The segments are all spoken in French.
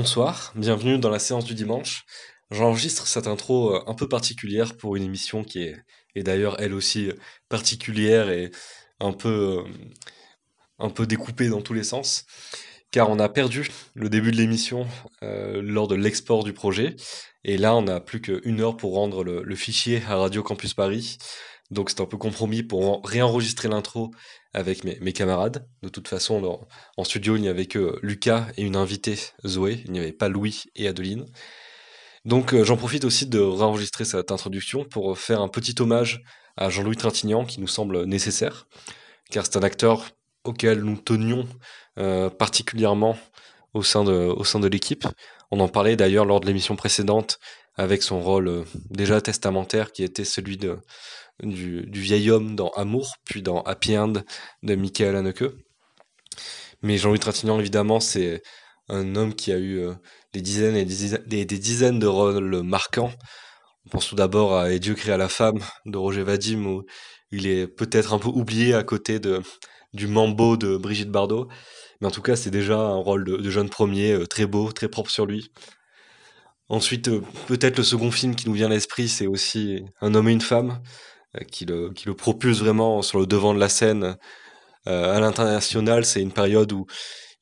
bonsoir, bienvenue dans la séance du dimanche. J'enregistre cette intro euh, un peu particulière pour une émission qui est, d'ailleurs elle aussi particulière et un peu, euh, un peu découpée dans tous les sens, car on a perdu le début de l'émission euh, lors de l'export du projet, et là on a plus qu'une heure pour rendre le fichier à Radio Campus Paris. Donc c'est un peu compromis pour en- réenregistrer l'intro avec mes, camarades. De toute façon, en studio, il n'y avait que Lucas et une invitée, Zoé. Il n'y avait pas Louis et Adeline. Donc euh, j'en profite aussi de réenregistrer cette introduction pour faire un petit hommage à Jean-Louis Trintignant qui nous semble nécessaire, car c'est un acteur auquel nous tenions euh, particulièrement au sein de, l'équipe. On en parlait d'ailleurs lors de l'émission précédente avec son rôle euh, déjà testamentaire qui était celui de, du, vieil homme dans Amour, puis dans Happy End de Michael Haneke. Mais Jean-Louis Trintignant, évidemment, c'est un homme qui a eu euh, des dizaines et des, dizaines- des- dizaines de rôles marquants. On pense tout d'abord à Et Dieu créa la femme de Roger Vadim, où il est peut-être un peu oublié à côté de, du Mambo de Brigitte Bardot. Mais en tout cas, c'est déjà un rôle de, jeune premier, euh, très beau, très propre sur lui. Ensuite, euh, peut-être le second film qui nous vient à l'esprit, c'est aussi Un homme et une femme, qui, le, qui le propulse vraiment sur le devant de la scène euh, à l'international. C'est une période où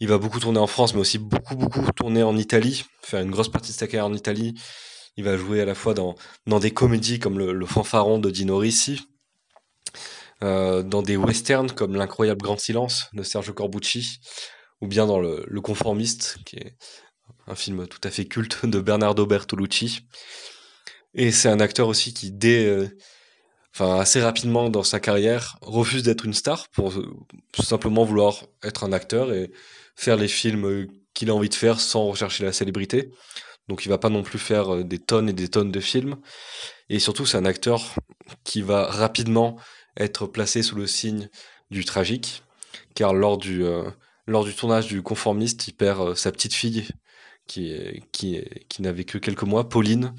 il va beaucoup tourner en France, mais aussi beaucoup, beaucoup tourner en Italie, faire une grosse partie de sa carrière en Italie. Il va jouer à la fois dans, dans des comédies comme le, Fanfaron de Dino Risi, euh, dans des westerns comme L'incroyable grand silence de Sergio Corbucci, ou bien dans le, Conformiste, qui est un film tout à fait culte de Bernardo Bertolucci. Et c'est un acteur aussi qui, dès, euh, enfin assez rapidement dans sa carrière, refuse d'être une star pour simplement vouloir être un acteur et faire les films euh, qu'il a envie de faire sans rechercher la célébrité. Donc il va pas non plus faire euh, des tonnes et des tonnes de films. Et surtout, c'est un acteur qui va rapidement être placé sous le signe du tragique, car lors du, euh, lors du tournage du Conformiste, il perd sa petite fille qui, qui, qui n'avait que quelques mois, Pauline,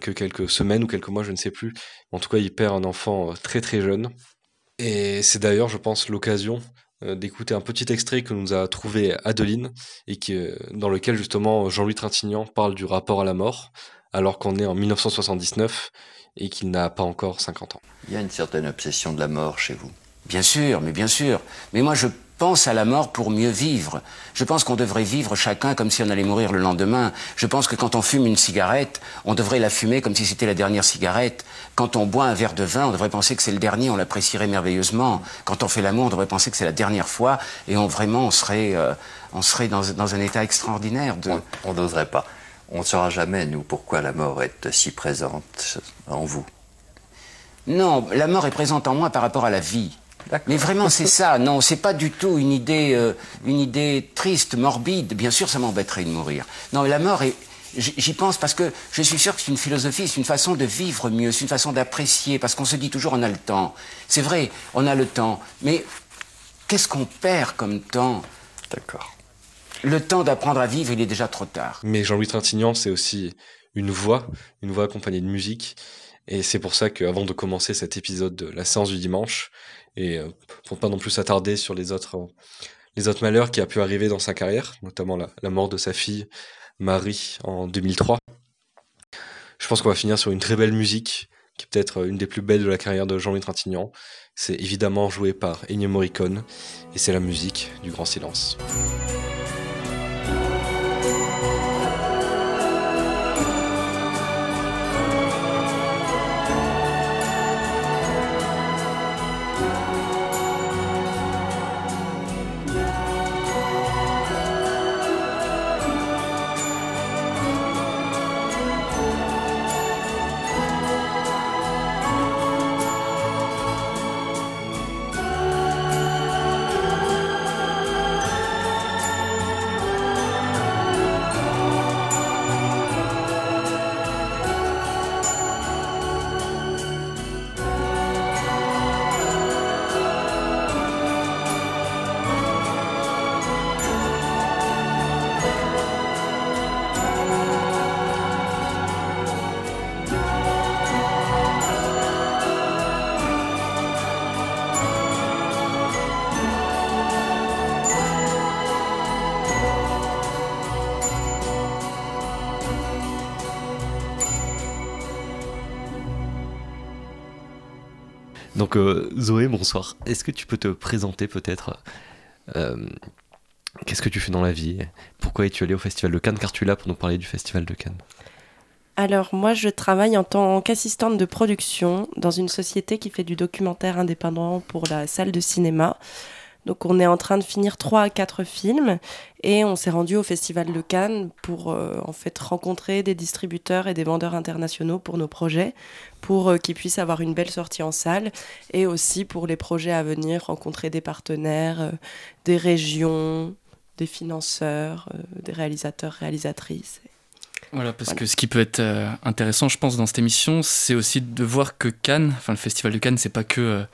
que quelques semaines ou quelques mois, je ne sais plus. En tout cas, il perd un enfant euh, très très jeune. Et c'est d'ailleurs, je pense, l'occasion euh, d'écouter un petit extrait que nous a trouvé Adeline et qui, euh, dans lequel justement Jean-Louis Trintignant parle du rapport à la mort, alors qu'on est en 1979 et qu'il n'a pas encore 50 ans. Il y a une certaine obsession de la mort chez vous. Bien sûr, mais bien sûr. Mais moi, je pense à la mort pour mieux vivre. Je pense qu'on devrait vivre chacun comme si on allait mourir le lendemain. Je pense que quand on fume une cigarette, on devrait la fumer comme si c'était la dernière cigarette. Quand on boit un verre de vin, on devrait penser que c'est le dernier, on l'apprécierait merveilleusement. Quand on fait l'amour, on devrait penser que c'est la dernière fois, et on vraiment, on serait, euh, on serait dans, dans un état extraordinaire de. On on n'oserait pas. On ne saura jamais, nous, pourquoi la mort est si présente en vous. Non, la mort est présente en moi par rapport à la vie. Mais vraiment, c'est ça. Non, c'est pas du tout une idée, euh, une idée triste, morbide. Bien sûr, ça m'embêterait de mourir. Non, la mort est. J'y pense parce que je suis sûr que c'est une philosophie, c'est une façon de vivre mieux, c'est une façon d'apprécier, parce qu'on se dit toujours on a le temps. C'est vrai, on a le temps, mais qu'est-ce qu'on perd comme temps? D'accord. Le temps d'apprendre à vivre, il est déjà trop tard. Mais Jean-Louis Trintignant, c'est aussi une voix, une voix accompagnée de musique. Et c'est pour ça qu'avant de commencer cet épisode de la séance du dimanche, et euh, pour ne pas non plus s'attarder sur les autres, euh, les autres malheurs qui a pu arriver dans sa carrière, notamment la, mort de sa fille Marie en 2003, je pense qu'on va finir sur une très belle musique, qui est peut-être euh, une des plus belles de la carrière de Jean-Louis Trintignant. C'est évidemment joué par Ennio Morricone, et c'est la musique du Grand Silence. Donc Zoé, bonsoir. Est-ce que tu peux te présenter peut-être Qu'est-ce que tu fais dans la vie? Pourquoi es-tu allé au Festival de Cannes? Car tu es là pour nous parler du Festival de Cannes. Alors moi je travaille en tant qu'assistante de production dans une société qui fait du documentaire indépendant pour la salle de cinéma. Donc on est en train de finir trois à quatre films et on s'est rendu au Festival de Cannes pour euh, en fait rencontrer des distributeurs et des vendeurs internationaux pour nos projets, pour euh, qu'ils puissent avoir une belle sortie en salle et aussi pour les projets à venir, rencontrer des partenaires, euh, des régions, des financeurs, des réalisateurs, réalisatrices. Voilà, parce que ce qui peut être intéressant, je pense, dans cette émission, c'est aussi de voir que Cannes, enfin le Festival de Cannes, c'est pas que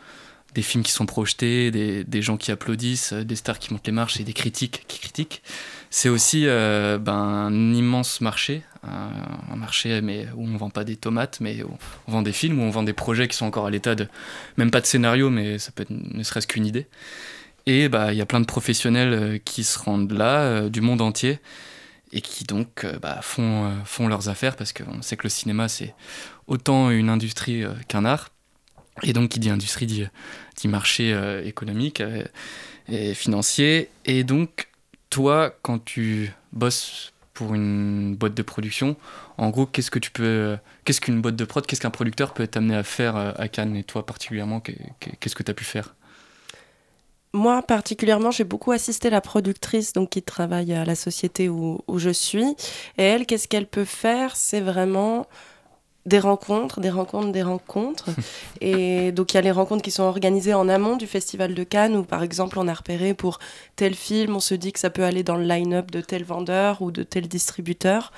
des films qui sont projetés, des, gens qui applaudissent, des stars qui montent les marches et des critiques qui critiquent. C'est aussi euh, ben, un immense marché, un, marché mais où on vend pas des tomates, mais où on vend des films, où on vend des projets qui sont encore à l'état de, même pas de scénario, mais ça peut être ne serait-ce qu'une idée. Et bah, il y a plein de professionnels euh, qui se rendent là, euh, du monde entier, et qui donc bah, font leurs affaires, parce qu'on sait que le cinéma, c'est autant une industrie qu'un art. Et donc, qui dit industrie dit, marché euh, économique euh, et financier. Et donc, toi, quand tu bosses pour une boîte de production, en gros, qu'est-ce que tu peux, qu'est-ce qu'une boîte de prod, qu'est-ce qu'un producteur peut t'amener à faire euh, à Cannes Et toi, particulièrement, qu'est-ce que tu as pu faire? Moi, particulièrement, j'ai beaucoup assisté la productrice donc, qui travaille à la société où, où je suis. Et elle, qu'est-ce qu'elle peut faire? C'est vraiment des rencontres, des rencontres, des rencontres. et donc il y a les rencontres qui sont organisées en amont du Festival de Cannes, où par exemple on a repéré pour tel film, on se dit que ça peut aller dans le line-up de tel vendeur ou de tel distributeur.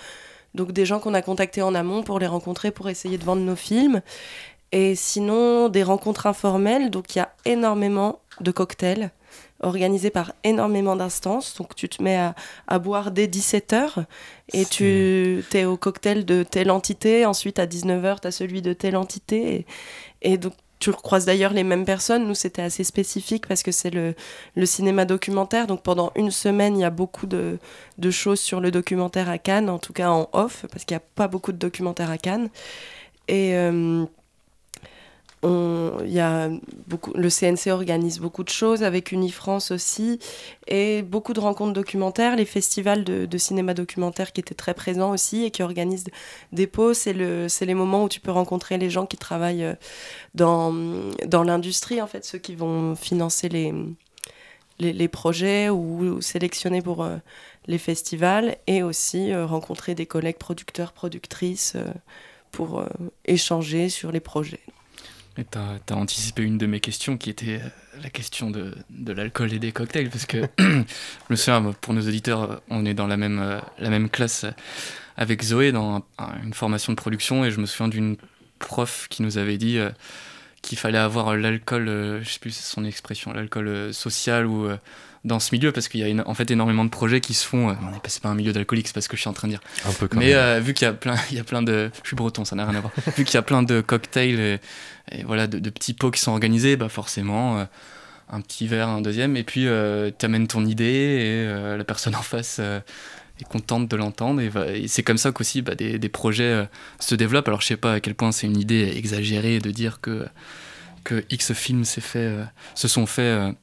Donc des gens qu'on a contactés en amont pour les rencontrer, pour essayer de vendre nos films. Et sinon, des rencontres informelles, donc il y a énormément de cocktails organisé par énormément d'instances. Donc tu te mets à, boire dès 17h et tu es au cocktail de telle entité. Ensuite à 19h, tu as celui de telle entité. Et, donc tu croises d'ailleurs les mêmes personnes. Nous, c'était assez spécifique parce que c'est le, le, cinéma documentaire. Donc pendant une semaine, il y a beaucoup de, de, choses sur le documentaire à Cannes, en tout cas en off, parce qu'il n'y a pas beaucoup de documentaires à Cannes. Et. Euh, y a le CNC organise beaucoup de choses avec Unifrance aussi et beaucoup de rencontres documentaires, les festivals de, cinéma documentaire qui étaient très présents aussi et qui organisent des pauses. C'est le, les moments où tu peux rencontrer les gens qui travaillent euh, dans, l'industrie, en fait, ceux qui vont financer les, les, projets ou, sélectionner pour euh, les festivals et aussi euh, rencontrer des collègues producteurs, productrices pour échanger sur les projets. Tu as, anticipé une de mes questions qui était euh, la question de, de l'alcool et des cocktails, parce que je me souviens, pour nos auditeurs, on est dans la même, euh, la même classe avec Zoé dans une formation de production, et je me souviens d'une prof qui nous avait dit euh, qu'il fallait avoir l'alcool, je sais plus son expression, l'alcool social ou dans ce milieu parce qu'il y a en fait énormément de projets qui se font. Euh, on pas un milieu d'alcoolique, c'est pas ce que je suis en train de dire. Un peu Mais euh, vu qu'il y a plein, il y a plein de, je suis breton, ça n'a rien à voir. vu qu'il y a plein de cocktails et, voilà de, petits pots qui sont organisés, bah forcément euh, un petit verre, un deuxième, et puis tu amènes ton idée et la personne en face est contente de l'entendre et, c'est comme ça qu'aussi bah, des, des, projets se développent. Alors je sais pas à quel point c'est une idée exagérée de dire que que X films fait, se sont faits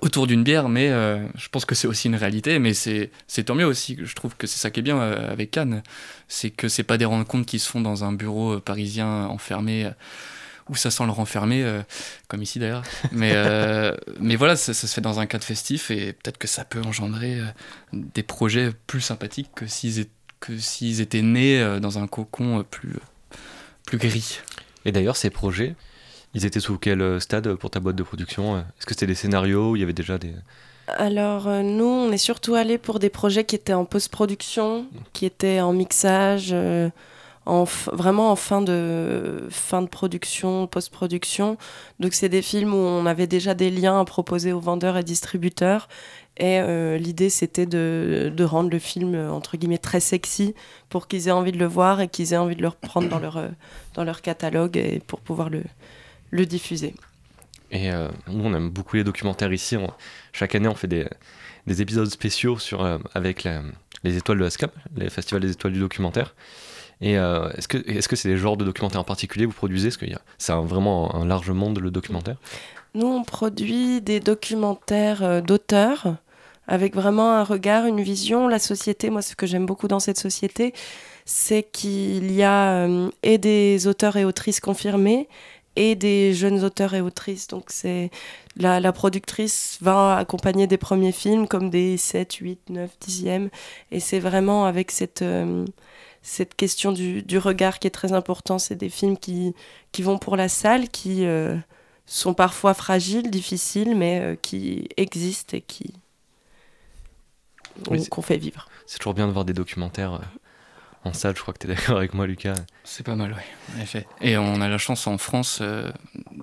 autour d'une bière, mais euh, je pense que c'est aussi une réalité. Mais c'est tant mieux aussi. Je trouve que c'est ça qui est bien euh, avec Cannes. C'est que c'est pas des rencontres qui se font dans un bureau euh, parisien enfermé où ça sent le renfermé, comme ici d'ailleurs. Mais, mais voilà, ça, se fait dans un cadre festif et peut-être que ça peut engendrer des projets plus sympathiques que s'ils étaient nés dans un cocon plus, plus gris. Et d'ailleurs, ces projets, ils étaient sous quel euh, stade pour ta boîte de production Est-ce que c'était des scénarios il y avait déjà des... Alors euh, nous, on est surtout allé pour des projets qui étaient en post-production, qui étaient en mixage, euh, en vraiment en fin de, fin de production, post-production. Donc c'est des films où on avait déjà des liens à proposer aux vendeurs et distributeurs. Et l'idée, c'était de, de, rendre le film, entre guillemets, très sexy pour qu'ils aient envie de le voir et qu'ils aient envie de le reprendre dans leur, dans leur catalogue et pour pouvoir le, le diffuser. Et euh, nous, on aime beaucoup les documentaires ici. chaque année, on fait des, des épisodes spéciaux sur, euh, avec les étoiles de la SCAP, les festivals des étoiles du documentaire. Et est-ce que est-ce que c'est des genres de documentaires en particulier que vous produisez? Est-ce que c'est vraiment un large monde le documentaire? Nous, on produit des documentaires d'auteurs avec vraiment un regard, une vision. La société, moi, ce que j'aime beaucoup dans cette société, c'est qu'il y a et des auteurs et autrices confirmés et des jeunes auteurs et autrices. Donc c'est la, la, productrice va accompagner des premiers films comme des 7, 8, 9, 10e. Et c'est vraiment avec cette, euh, cette question du, du, regard qui est très important. C'est des films qui, qui vont pour la salle, qui euh, sont parfois fragiles, difficiles, mais euh, qui existent et qui qu'on fait vivre. C'est toujours bien de voir des documentaires en salle. Je crois que tu es d'accord avec moi, Lucas. C'est pas mal, oui, en effet. Et on a la chance en France euh,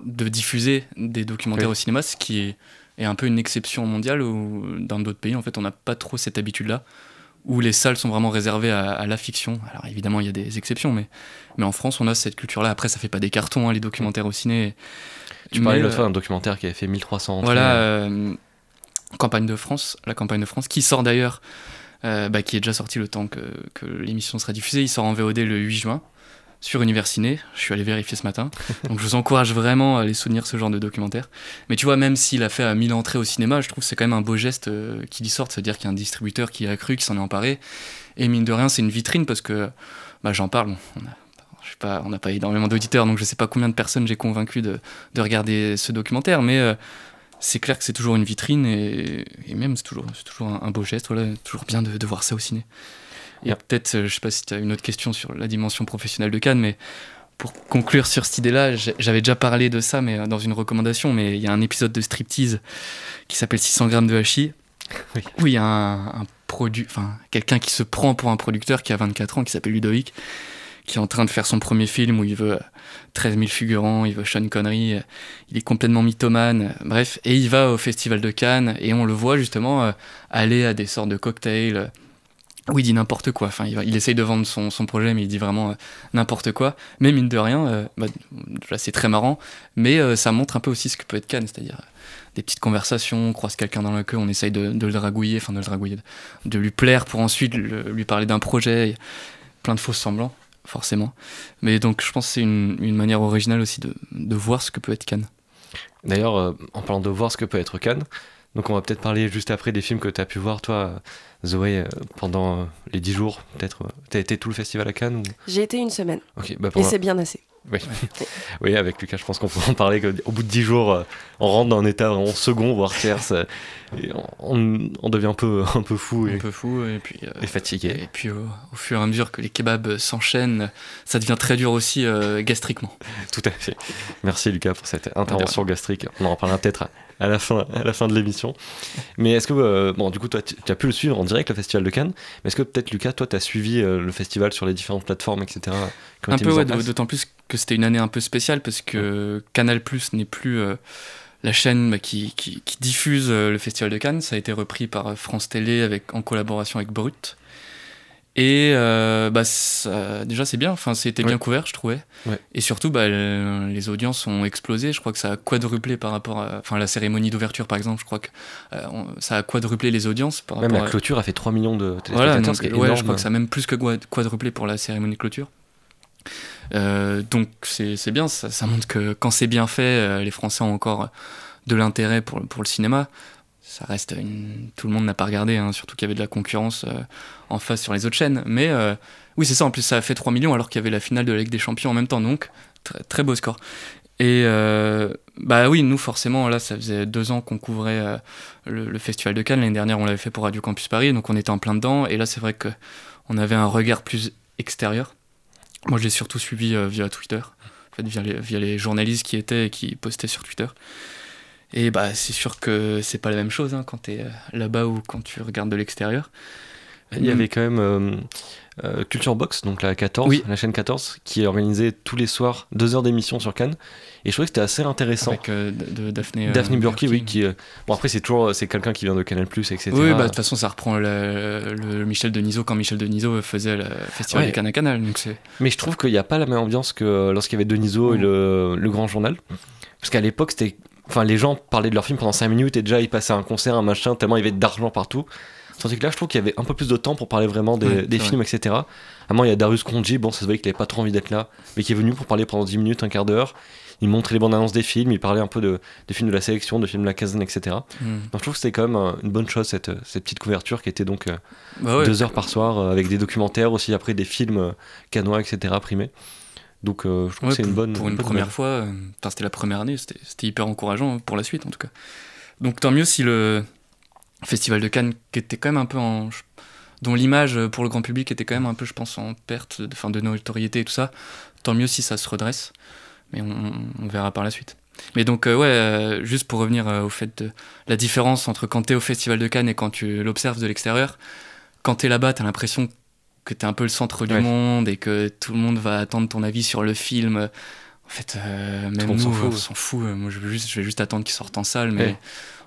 de diffuser des documentaires au cinéma, ce qui est, est, un peu une exception mondiale, ou dans d'autres pays, en fait, on n'a pas trop cette habitude-là, où les salles sont vraiment réservées à, la fiction. Alors évidemment, il y a des exceptions, mais, mais en France, on a cette culture-là. Après, ça fait pas des cartons, hein, les documentaires au ciné. Tu parlais l'autre fois d'un documentaire qui avait fait 1300 entrées. Voilà, euh, campagne de France, la campagne de France, qui sort d'ailleurs euh, bah, qui est déjà sorti le temps que, que l'émission sera diffusée. Il sort en VOD le 8 juin sur Universiné. Je suis allé vérifier ce matin. Donc je vous encourage vraiment à aller soutenir ce genre de documentaire. Mais tu vois, même s'il a fait à 1000 entrées au cinéma, je trouve que c'est quand même un beau geste euh, qu'il y sorte. C'est-à-dire qu'il y a un distributeur qui a cru, qui s'en est emparé. Et mine de rien, c'est une vitrine parce que bah, j'en parle. On a, je sais pas, on n'a pas énormément d'auditeurs, donc je sais pas combien de personnes j'ai convaincu de, de, regarder ce documentaire. Mais. Euh, c'est clair que c'est toujours une vitrine et, même c'est toujours, toujours un, beau geste. Voilà, toujours bien de, voir ça au ciné. Et peut-être, euh, je sais pas si tu as une autre question sur la dimension professionnelle de Cannes, mais pour conclure sur cette idée-là, j'avais déjà parlé de ça mais euh, dans une recommandation, mais il y a un épisode de Striptease qui s'appelle 600 grammes de hachis, oui. où il y a un, un produit, enfin quelqu'un qui se prend pour un producteur qui a 24 ans, qui s'appelle Ludovic, qui est en train de faire son premier film où il veut 13 000 figurants, il veut Sean Connery, il est complètement mythomane, bref, et il va au Festival de Cannes et on le voit justement euh, aller à des sortes de cocktails où il dit n'importe quoi. Enfin, il, essaye de vendre son, projet, mais il dit vraiment euh, n'importe quoi. Mais mine de rien, euh, bah, là c'est très marrant, mais ça montre un peu aussi ce que peut être Cannes, c'est-à-dire des petites conversations, on croise quelqu'un dans la queue, on essaye de, le dragouiller, enfin de le dragouiller, de lui plaire pour ensuite lui parler d'un projet, plein de faux semblants forcément. Mais donc je pense que c'est une, une, manière originale aussi de, de, voir ce que peut être Cannes. D'ailleurs, euh, en parlant de voir ce que peut être Cannes, donc on va peut-être parler juste après des films que tu as pu voir, toi, Zoé, euh, pendant euh, les 10 jours, peut-être. Tu as été tout le festival à Cannes J'ai été une semaine. Bah, Et c'est bien assez. Oui. oui, avec Lucas, je pense qu'on peut en parler. Au bout de 10 jours, on rentre dans un état vraiment second, voire tierce. Et on, devient un peu, un peu fou. Et, un peu fou et puis et fatigué. Et puis au, fur et à mesure que les kebabs s'enchaînent, ça devient très dur aussi gastriquement. Tout à fait. Merci Lucas pour cette intervention gastrique. On en reparlera peut-être à la fin, à la fin de l'émission. Mais est-ce que, euh, bon, du coup, toi, tu as pu le suivre en direct, le Festival de Cannes, mais est-ce que peut-être, Lucas, toi, tu as suivi euh, le festival sur les différentes plateformes, etc. Un peu, ouais, d'autant plus que c'était une année un peu spéciale parce que Canal Plus n'est plus euh, la chaîne bah, qui, qui, qui, diffuse le Festival de Cannes. Ça a été repris par France Télé avec, en collaboration avec Brut. Et euh, bah, déjà, c'est bien. Enfin, c'était bien couvert, je trouvais. Et surtout, bah, les audiences ont explosé. Je crois que ça a quadruplé par rapport à. Enfin, la cérémonie d'ouverture, par exemple, je crois que euh, ça a quadruplé les audiences. Par même la clôture a fait 3 millions de téléspectateurs. Voilà, je crois que ça a même plus que quadruplé pour la cérémonie de clôture. Euh, donc, c'est bien. Ça, ça, montre que quand c'est bien fait, les Français ont encore de l'intérêt pour, pour le cinéma ça reste une... tout le monde n'a pas regardé hein, surtout qu'il y avait de la concurrence euh, en face sur les autres chaînes. Mais euh, oui c'est ça en plus ça a fait 3 millions alors qu'il y avait la finale de la Ligue des Champions en même temps donc très, beau score. Et euh, bah oui nous forcément là ça faisait deux ans qu'on couvrait le, Festival de Cannes. L'année dernière on l'avait fait pour Radio Campus Paris donc on était en plein dedans. Et là c'est vrai que on avait un regard plus extérieur. Moi je l'ai surtout suivi via Twitter en fait, via, les, via les journalistes qui étaient et qui postaient sur Twitter et bah, c'est sûr que c'est pas la même chose hein, quand tu es euh, là-bas ou quand tu regardes de l'extérieur. Il y avait quand même euh, euh, Culture Box, donc la 14, la chaîne 14, qui organisait tous les soirs deux heures d'émission sur Cannes. Et je trouvais que c'était assez intéressant. Avec de, Daphné, Daphné Burki, oui. Qui, bon, après, c'est toujours c'est quelqu'un qui vient de Canal, etc. Oui, bah, de toute façon, ça reprend le, Michel Denisot quand Michel Denisot faisait le Festival des Cannes à Canal. Donc Mais je trouve qu'il n'y a pas la même ambiance que lorsqu'il y avait Denisot et le, le Grand Journal. Parce qu'à l'époque, c'était Enfin, les gens parlaient de leur film pendant 5 minutes et déjà ils passaient un concert, un machin, tellement il y avait d'argent partout. Tandis que là, je trouve qu'il y avait un peu plus de temps pour parler vraiment des, Ouais, des c'est films, etc. À moi, il y a Darius Konji, bon, ça se voyait qu'il avait pas trop envie d'être là, mais qui est venu pour parler pendant 10 minutes, un quart d'heure. Il montrait les bandes annonces des films, il parlait un peu de, des films de la sélection, de films de la caserne, etc. Hmm. Donc je trouve que c'était quand même une bonne chose, cette, cette petite couverture qui était donc euh, Bah ouais, deux heures par soir, euh, avec des documentaires aussi, après des films euh, canois, etc. primés. Donc euh, je trouve Ouais, que c'est une bonne. Pour une bonne première nouvelle. fois, euh, enfin c'était la première année, c'était hyper encourageant pour la suite en tout cas. Donc tant mieux si le Festival de Cannes, qui était quand même un peu en. dont l'image euh, pour le grand public était quand même un peu, je pense, en perte de, fin, de notoriété et tout ça, tant mieux si ça se redresse. Mais on, on verra par la suite. Mais donc, euh, ouais, euh, juste pour revenir euh, au fait de la différence entre quand t'es au Festival de Cannes et quand tu l'observes de l'extérieur, quand t'es là-bas, t'as l'impression que t'es un peu le centre du Ouais. monde et que tout le monde va attendre ton avis sur le film. En fait, euh, même nous, s'en fout. on s'en fout. Moi, je, veux juste, je vais juste attendre qu'il sorte en salle, mais Ouais.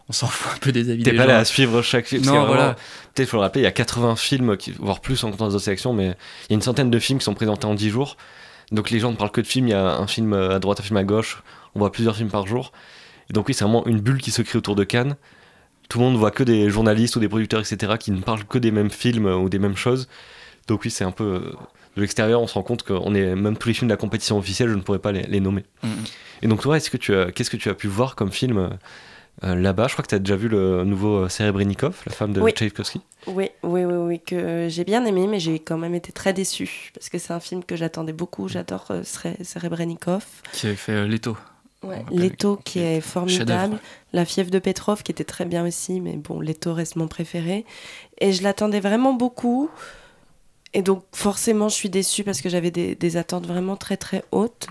on s'en fout un peu des avis T'es pas gens. là à suivre chaque film. Non, voilà. Peut-être faut le rappeler, il y a 80 films, qui- voire plus en comptant les autres sélections, mais il y a une centaine de films qui sont présentés en 10 jours. Donc les gens ne parlent que de films, il y a un film à droite, un film à gauche, on voit plusieurs films par jour. Et donc oui, c'est vraiment une bulle qui se crée autour de Cannes. Tout le monde voit que des journalistes ou des producteurs, etc., qui ne parlent que des mêmes films ou des mêmes choses. Donc oui, c'est un peu... euh, De l'extérieur, on se rend compte qu'on est... Même tous les films de la compétition officielle, je ne pourrais pas les, les nommer. Mhm. Et donc toi, est-ce que tu as... qu'est-ce que tu as pu voir comme film euh, euh, là-bas? Je crois que tu as déjà vu le nouveau Serebrennikov, la femme de Oui. Tchaïkovski. Oui, oui, oui, oui, que j'ai bien aimé, mais j'ai quand même été très déçue parce que c'est un film que j'attendais beaucoup. J'adore euh, Serebrennikov. Qui avait fait euh, Leto. Ouais, Leto qui est formidable. La fièvre de Petrov qui était très bien aussi, mais bon, Leto reste mon préféré. Et je l'attendais vraiment beaucoup. Et donc forcément, je suis déçue parce que j'avais des, attentes vraiment très très hautes.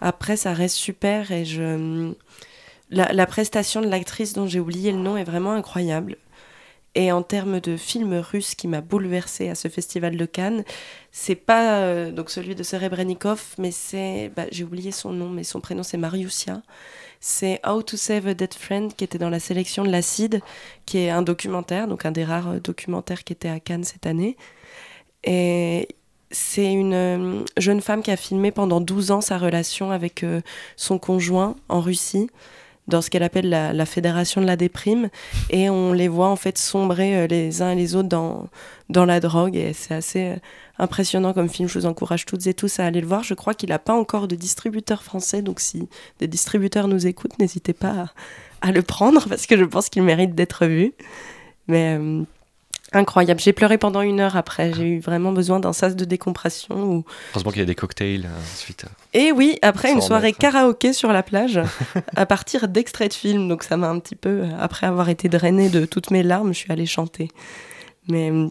Après, ça reste super et je... La, prestation de l'actrice dont j'ai oublié le nom est vraiment incroyable. Et en termes de film russe qui m'a bouleversée à ce festival de Cannes, c'est pas euh, donc celui de Serebrennikov, mais c'est. bah, j'ai oublié son nom, mais son prénom c'est Mariusia. C'est How to Save a Dead Friend qui était dans la sélection de l'Acide, qui est un documentaire, donc un des rares documentaires qui était à Cannes cette année. Et c'est une euh, jeune femme qui a filmé pendant 12 ans sa relation avec euh, son conjoint en Russie dans ce qu'elle appelle la, fédération de la déprime et on les voit en fait sombrer euh, les uns et les autres dans, dans la drogue et c'est assez impressionnant comme film. Je vous encourage toutes et tous à aller le voir. Je crois qu'il n'a pas encore de distributeur français, donc si des distributeurs nous écoutent, n'hésitez pas à, le prendre parce que je pense qu'il mérite d'être vu. Mais incroyable. J'ai pleuré pendant une heure après. J'ai eu vraiment besoin d'un sas de décompression. Où... Heureusement qu'il y a des cocktails euh, ensuite. Et oui, après une soirée mettre. karaoké sur la plage à partir d'extraits de films. Donc ça m'a un petit peu, après avoir été drainée de toutes mes larmes, je suis allée chanter. Mais euh,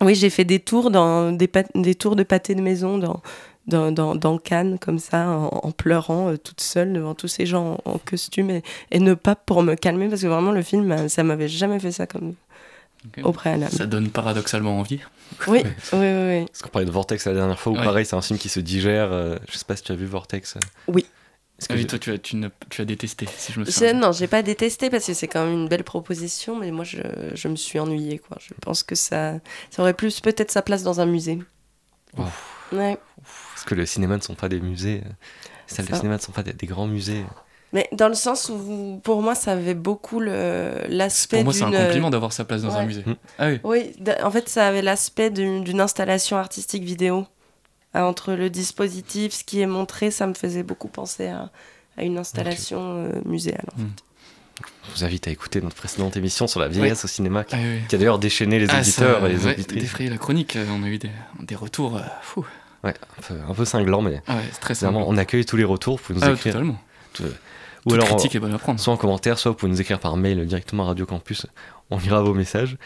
oui, j'ai fait des tours, dans, des, tours de pâté de maison dans, dans, dans, dans Cannes, comme ça, en, en pleurant euh, toute seule devant tous ces gens en, en costume et, et ne pas pour me calmer, parce que vraiment le film, euh, ça m'avait jamais fait ça comme Ok. au préalable. Ça donne paradoxalement envie. Oui, oui, oui, oui. Parce qu'on parlait de Vortex la dernière fois, Ouais. pareil, c'est un film qui se digère. euh, je sais pas si tu as vu Vortex. euh. Oui. Est-ce que Ah oui, toi, tu as, tu, n'as- tu as détesté, si je me Je- souviens. non, j'ai pas détesté parce que c'est quand même une belle proposition, mais moi je, je me suis ennuyée. Quoi. Je pense que ça, ça aurait plus peut-être sa place dans un musée. Wow. Ouais. Parce que le cinéma ne sont pas des musées. euh, Les salles de cinéma ne sont pas des, des grands musées. Mais dans le sens où pour moi ça avait beaucoup le- l'aspect Pour moi, c'est un d'une- compliment d'avoir sa place dans un musée. Mm. Ah oui. Oui, en fait ça avait l'aspect d'une installation artistique vidéo. Euh, Entre le dispositif, ce qui est montré, ça me faisait beaucoup penser à, à une installation euh, muséale. en fait. Je vous invite à écouter notre précédente émission sur la vieillesse au cinéma, qui, Ah oui, qui a d'ailleurs déchaîné les Ah, auditeurs ça, et les ouais, auditrices. défrayé la chronique, euh, on a eu des, des retours. euh, fou. Ouais, un peu, un peu cinglant, mais Ah ouais, c'est très on accueille tous les retours. Vous pouvez nous Ah, écrire. totalement. tout- Ou alors, critique est bonne à prendre. soit en commentaire, soit vous pouvez nous écrire par mail directement à Radio Campus. On lira vos messages.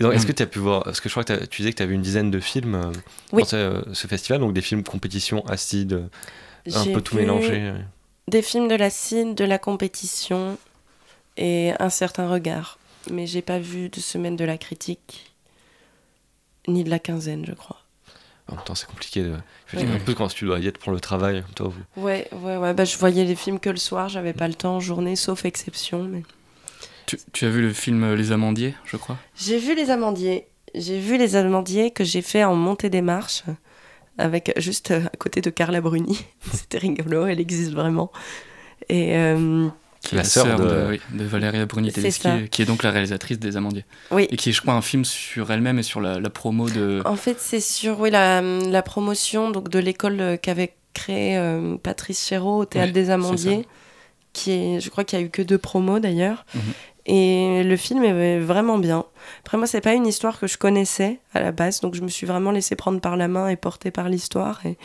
Est-ce Mm. que tu as pu voir Parce que je crois que tu disais que tu avais une dizaine de films euh, Oui. dans ce, ce festival, donc des films compétition, acide, un peu tout mélangé. Des films de la cine, de la compétition et un certain regard. Mais j'ai pas vu de semaine de la critique, ni de la quinzaine, je crois. En même temps, c'est compliqué. De... Je veux Ouais. dire, un peu quand tu dois y être pour le travail. Toi, vous- Ouais, ouais, ouais. Bah, je voyais les films que le soir, j'avais pas le temps en journée, sauf exception. Mais... Tu, tu as vu le film euh, Les Amandiers, je crois? J'ai vu les amandiers. J'ai vu les amandiers que j'ai fait en montée des marches, avec juste euh, à côté de Carla Bruni. C'était rigolo, elle existe vraiment. Et euh, qui est La la, sœur de- de, oui, de Valéria Bruni C'est Tedeschi, ça. qui est donc la réalisatrice des Amandiers. Oui. Et qui est, je crois, un film sur elle-même et sur la, la promo de. En fait, c'est sur oui, la, la promotion donc, de l'école euh, qu'avait créée euh, Patrice Chéreau au Théâtre des Amandiers. Qui est, je crois qu'il y a eu que deux promos d'ailleurs. Mhm. Et le film est vraiment bien. Après, moi, c'est pas une histoire que je connaissais à la base, donc je me suis vraiment laissée prendre par la main et portée par l'histoire. Et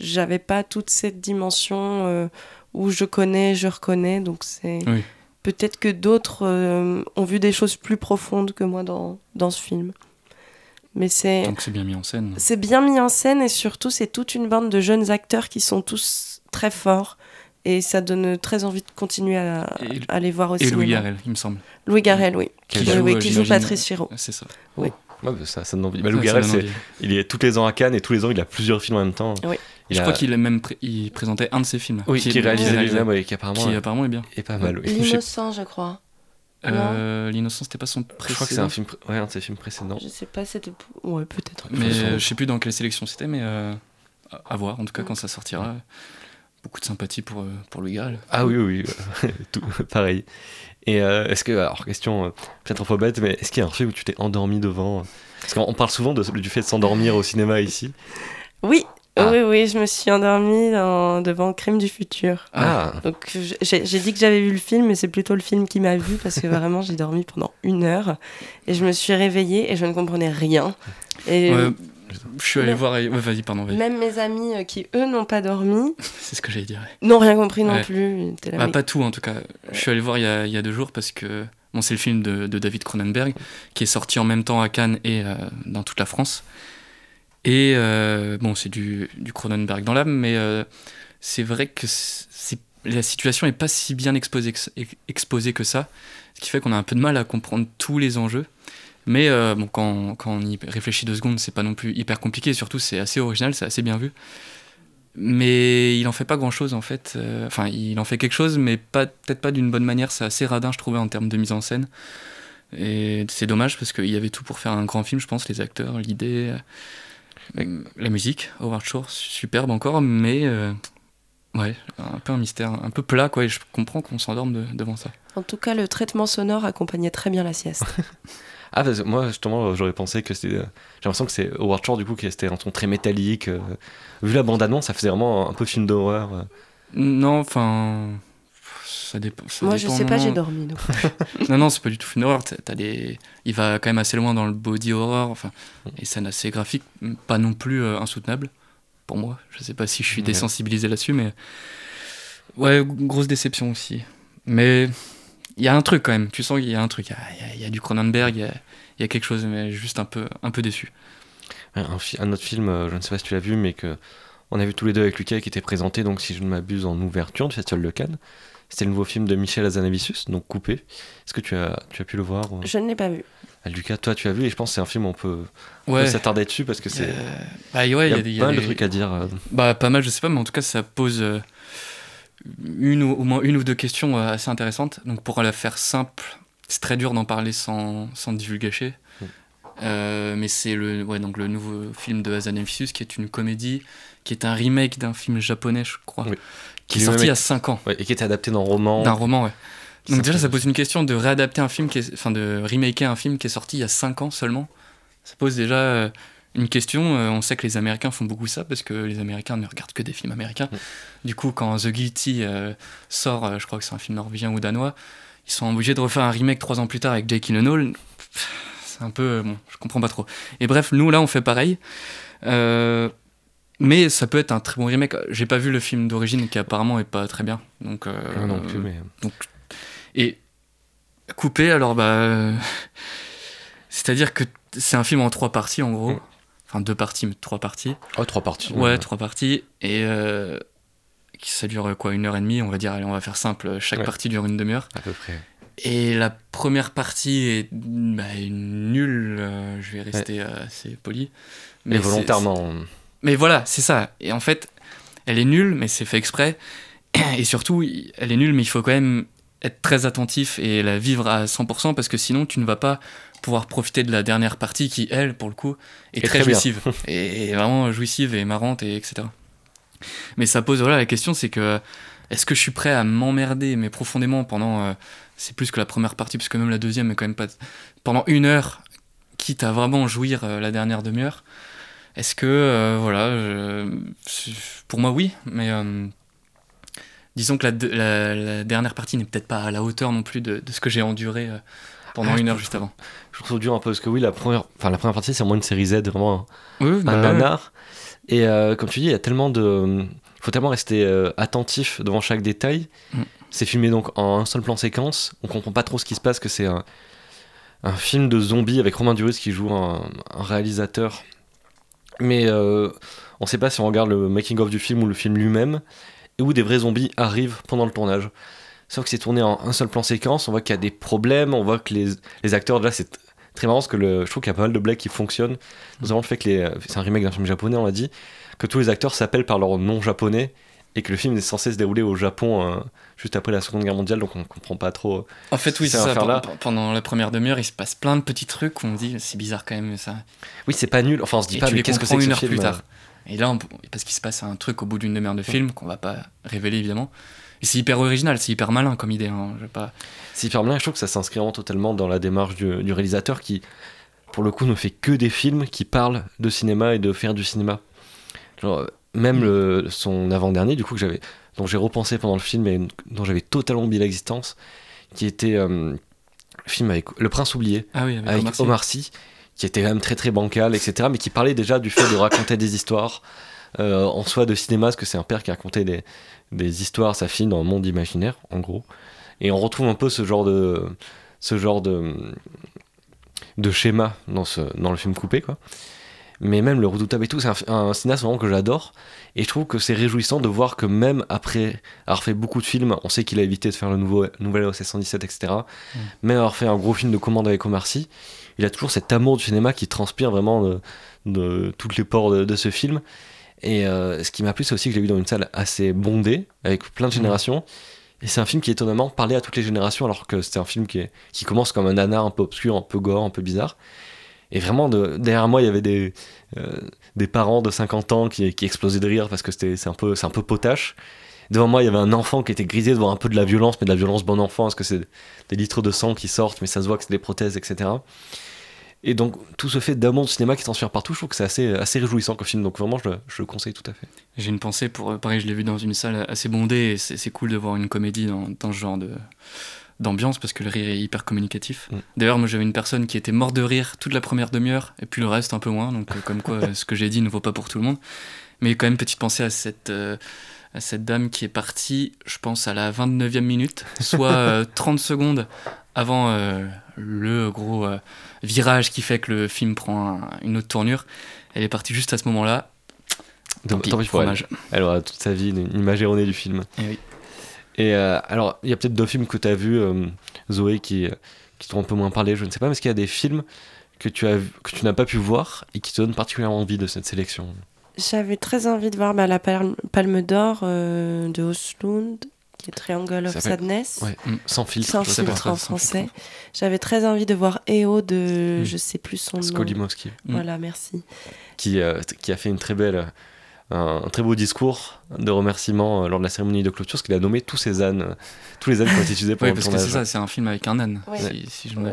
j'avais pas toute cette dimension euh, où je connais, je reconnais. Donc c'est Oui. peut-être que d'autres euh, ont vu des choses plus profondes que moi dans, dans ce film. Mais c'est Donc c'est bien mis en scène. c'est bien mis en scène et surtout c'est toute une bande de jeunes acteurs qui sont tous très forts et ça donne très envie de continuer à, Et- à les voir au Et. Louis Garrel, il me semble. Louis Garrel, oui. Qui Oui, joue, oui, euh, qui joue j'imagine, Patrice Chéreau. C'est ça. Ouais, bah, ça, ça donne envie. Bah, Ouais, Lou ça Garrel, il est tous les ans à Cannes et tous les ans il a plusieurs films en même temps. Oui. Il je a- crois qu'il a même il présentait un de ses films. Oui, qui, réalisait réalisé, lui-même et qui apparemment Qui est- apparemment est bien. est pas mal. Oui. L'innocent, je crois. Euh, L'innocence, c'était pas son précédent. Je crois que c'est un film, ouais, un de ses films précédents. Je sais pas, c'était. Ouais, peut-être. Mais Je sais plus dans quelle sélection c'était, mais euh, à- voir en tout cas quand ça sortira. Beaucoup de sympathie pour, euh, pour Louis Garrel. Ah oui, oui, oui. tout pareil. Et euh, est-ce que, alors question peut-être un peu bête, mais est-ce qu'il y a un film où tu t'es endormi devant? Parce qu'on on parle souvent de- du fait de s'endormir au cinéma ici. Oui, Ah. oui, oui, je me suis endormie dans- devant Crime du futur. Ah, Donc j'ai dit que j'avais vu le film, mais c'est plutôt le film qui m'a vu parce que vraiment j'ai dormi pendant une heure et je me suis réveillée et je ne comprenais rien. Et Ouais, je suis allé Non. voir. Ouais, vas-y, pardon, même mes amis euh, qui eux n'ont pas dormi C'est ce que j'allais dire. n'ont rien compris non Ouais. plus. Là, Bah, mais- pas tout en tout cas. Je suis allé voir il y a, il y a deux jours parce que bon, c'est le film de, de David Cronenberg qui est sorti en même temps à Cannes et euh, dans toute la France. Et euh, bon, c'est du, du Cronenberg dans l'âme, mais euh, c'est vrai que la situation est pas si bien exposée que, exposée que ça, ce qui fait qu'on a un peu de mal à comprendre tous les enjeux. Mais euh, bon, quand, quand on y réfléchit deux secondes, c'est pas non plus hyper compliqué, surtout c'est assez original, c'est assez bien vu. Mais il en fait pas grand chose en fait. Enfin, il en fait quelque chose, mais pas peut-être pas d'une bonne manière. C'est assez radin, je trouvais, en termes de mise en scène. Et c'est dommage parce qu'il y avait tout pour faire un grand film, je pense, les acteurs, l'idée, la musique, Howard Shore, superbe encore, mais euh, ouais, un peu un mystère, un peu plat quoi. Et je comprends qu'on s'endorme de- devant ça. En tout cas, le traitement sonore accompagnait très bien la sieste. ah parce que moi justement j'aurais pensé que c'était. euh, J'ai l'impression que c'est Howard Shore du coup qui était un ton très métallique. euh, vu la bande annonce, ça faisait vraiment un peu film d'horreur. Non, enfin. Ça dépend. ça Moi, je sais pas, non. j'ai dormi. donc. Non, non, c'est pas du tout film d'horreur. T'as- t'as des... Il va quand même assez loin dans le body horror, enfin, et scènes assez graphiques, pas non plus euh, insoutenables pour moi. Je sais pas si je suis Ouais. désensibilisé là-dessus, mais ouais, grosse déception aussi. Mais il y a un truc quand même. Tu sens qu'il y a un truc. Il y a, y y du Cronenberg, il y a, il y a quelque chose, mais juste un peu, un peu déçu. Un, un fi- un autre film, euh, je ne sais pas si tu l'as vu, mais que on a vu tous les deux avec Lucas qui était présenté, donc si je ne m'abuse, en ouverture du Festival de Cannes. C'était le nouveau film de Michel Azanavicius, donc Coupé. Est-ce que tu as, tu as pu le voir Je ne l'ai pas vu. Ah, Lucas, toi tu as vu, et je pense que c'est un film où on peut, Ouais. s'attarder dessus parce que c'est. Euh, bah, ouais, il il y a, y a, des- il y a pas mal de trucs à dire. euh. Bah, pas mal, je sais pas, mais en tout cas, ça pose euh, une ou, au moins une ou deux questions euh, assez intéressantes. Donc, pour la faire simple, c'est très dur d'en parler sans, sans divulgacher. Mm. Euh, mais c'est le, ouais, donc le nouveau film de Hazan qui est une comédie, qui est un remake d'un film japonais, je crois, Oui. Qui est sorti il y a 5 ans, Ouais, et qui était adapté dans un roman. d'un roman, ouais. Donc déjà, ça pose une question de réadapter un film, qui est, enfin de remaker un film qui est sorti il y a 5 ans seulement. Ça pose déjà euh, une question. euh, on sait que les Américains font beaucoup ça parce que les Américains ne regardent que des films américains. Mm. Du coup, quand The Guilty euh, sort, je crois que c'est un film norvégien ou danois, ils sont obligés de refaire un remake trois ans plus tard avec Jake Gyllenhaal. C'est un peu, bon, je comprends pas trop. Et bref, nous là, on fait pareil. Euh, mais ça peut être un très bon remake. J'ai pas vu le film d'origine qui apparemment est pas très bien. Donc, euh, Moi non plus, mais. et coupé, alors bah. euh, C'est-à-dire que c'est un film en trois parties en gros. Mm. Enfin, deux parties, mais trois parties. Oh, trois parties. Ouais, trois parties. Et euh, ça dure quoi Une heure et demie On va dire, allez, on va faire simple. Chaque Ouais. partie dure une demi-heure. À peu près. Et la première partie est bah, nulle. euh, je vais rester assez poli. Mais volontairement. Mais voilà, c'est ça. Et en fait, elle est nulle, mais c'est fait exprès. Et surtout, elle est nulle, mais il faut quand même être très attentif et la vivre à 100% parce que sinon, tu ne vas pas pouvoir profiter de la dernière partie qui, elle, pour le coup, est Et très, jouissive. et, vraiment jouissive et marrante, et etc. Mais ça pose voilà, la question, c'est que est-ce que je suis prêt à m'emmerder, mais profondément pendant. c'est plus que la première partie, puisque même la deuxième est quand même pas. Pendant une heure, quitte à vraiment jouir la dernière demi-heure. Est-ce que, voilà, pour moi, oui, mais disons que la, dernière partie n'est peut-être pas à la hauteur non plus de, ce que j'ai enduré pendant ah, une heure juste avant. Je trouve dur un peu parce que oui, la première, enfin, la première partie c'est moins une série Z, vraiment un, bah nanar. Et euh, comme tu dis, il y a tellement de. Il faut tellement rester euh, attentif devant chaque détail. Mm. C'est filmé donc en un seul plan séquence. On comprend pas trop ce qui se passe, que c'est un, un, film de zombies avec Romain Duris qui joue un, réalisateur. Mais euh, on sait pas si on regarde le making-of du film ou le film lui-même, et où des vrais zombies arrivent pendant le tournage. Sauf que c'est tourné en un seul plan séquence, on voit qu'il y a des problèmes, on voit que les, les acteurs, là c'est très marrant parce que je trouve qu'il y a pas mal de blagues qui fonctionnent. Notamment le fait que les, c'est un remake d'un film japonais, on l'a dit, que tous les acteurs s'appellent par leur nom japonais et que le film est censé se dérouler au Japon euh, juste après la Seconde Guerre mondiale, donc on comprend pas trop. Euh, en fait, oui, c'est ça. Là. Pendant la première demi-heure, il se passe plein de petits trucs où on dit c'est bizarre quand même ça. Oui, c'est pas nul. Enfin, on se dit pas mais qu'est-ce que c'est que une heure plus tard. Et là, parce qu'il se passe un truc au bout d'une demi-heure de film qu'on va pas révéler évidemment c'est hyper original, c'est hyper malin comme idée. Hein, pas... C'est hyper malin, je trouve que ça s'inscrit vraiment totalement dans la démarche du, réalisateur qui, pour le coup, ne fait que des films qui parlent de cinéma et de faire du cinéma. Genre, même mm. son avant-dernier, du coup, que j'avais, dont j'ai repensé pendant le film et dont j'avais totalement oublié l'existence, qui était euh, le film avec Le Prince oublié, ah avec, Omar Sy. qui était quand même très très bancal, etc., mais qui parlait déjà du fait de raconter des histoires. Euh, en soi de cinéma, parce que c'est un père qui racontait des, des histoires à sa fille dans un monde imaginaire, en gros. Et on retrouve un peu ce genre de, ce genre de, de schéma dans, ce, dans le film coupé, quoi. Mais même le redoutable et tout, c'est un, un, cinéaste vraiment que j'adore. Et je trouve que c'est réjouissant de voir que même après avoir fait beaucoup de films, on sait qu'il a évité de faire le nouveau, nouvel OC 117, etc. Même avoir fait un gros film de commande avec Omar Sy, il a toujours cet amour du cinéma qui transpire vraiment de, de toutes les pores de, de ce film. Et euh, ce qui m'a plu, c'est aussi que je l'ai vu dans une salle assez bondée, avec plein de mmh. générations. Et c'est un film qui étonnamment parlait à toutes les générations, alors que c'était un film qui, qui commence comme un nanar un peu obscur, un peu gore, un peu bizarre. Et vraiment, de, derrière moi, il y avait des, euh, parents de 50 ans qui, explosaient de rire parce que c'est un, peu, un peu potache. Devant moi, il y avait un enfant qui était grisé de voir un peu de la violence, mais de la violence bon enfant, parce que c'est des litres de sang qui sortent, mais ça se voit que c'est des prothèses, etc. Et donc, tout ce fait d'amour du cinéma qui transfère partout, je trouve que c'est assez, assez réjouissant comme film. Donc, vraiment, je, je, le conseille tout à fait. J'ai une pensée pour. Euh, pareil, je l'ai vu dans une salle assez bondée et c'est cool de voir une comédie dans, dans ce genre de d'ambiance parce que le rire est hyper communicatif. Mm. D'ailleurs, moi j'avais une personne qui était morte de rire toute la première demi-heure et puis le reste un peu moins. Donc, euh, comme quoi, ce que j'ai dit ne vaut pas pour tout le monde. Mais quand même, petite pensée à cette. Euh, à cette dame qui est partie, je pense, à la 29e minute, soit 30 secondes avant le gros virage qui fait que le film prend une autre tournure. Elle est partie juste à ce moment-là. Tant, pis, pour elle. Elle aura toute sa vie une image erronée du film. Et, eh oui. Et euh, alors, il y a peut-être deux films que tu as vus, euh, Zoé, qui, qui t'ont un peu moins parlé, je ne sais pas, mais est-ce qu'il y a des films que tu, as, que tu n'as pas pu voir et qui te donnent particulièrement envie de cette sélection? J'avais très envie de voir bah, la Palme d'Or euh, de Oslund qui est Triangle of Sadness. Mm. Sans filtre, sans filtre en français. J'avais très envie de voir EO de, mm. je sais plus son nom. Skolimowski. Mm. Voilà, merci. Qui, euh, qui a fait une très belle, un, très beau discours de remerciement euh, lors de la cérémonie de clôture, parce qu'il a nommé tous ces ânes, tous les ânes qui ont été utilisés pour oui, parce que c'est ça, c'est un film avec un âne, si, je me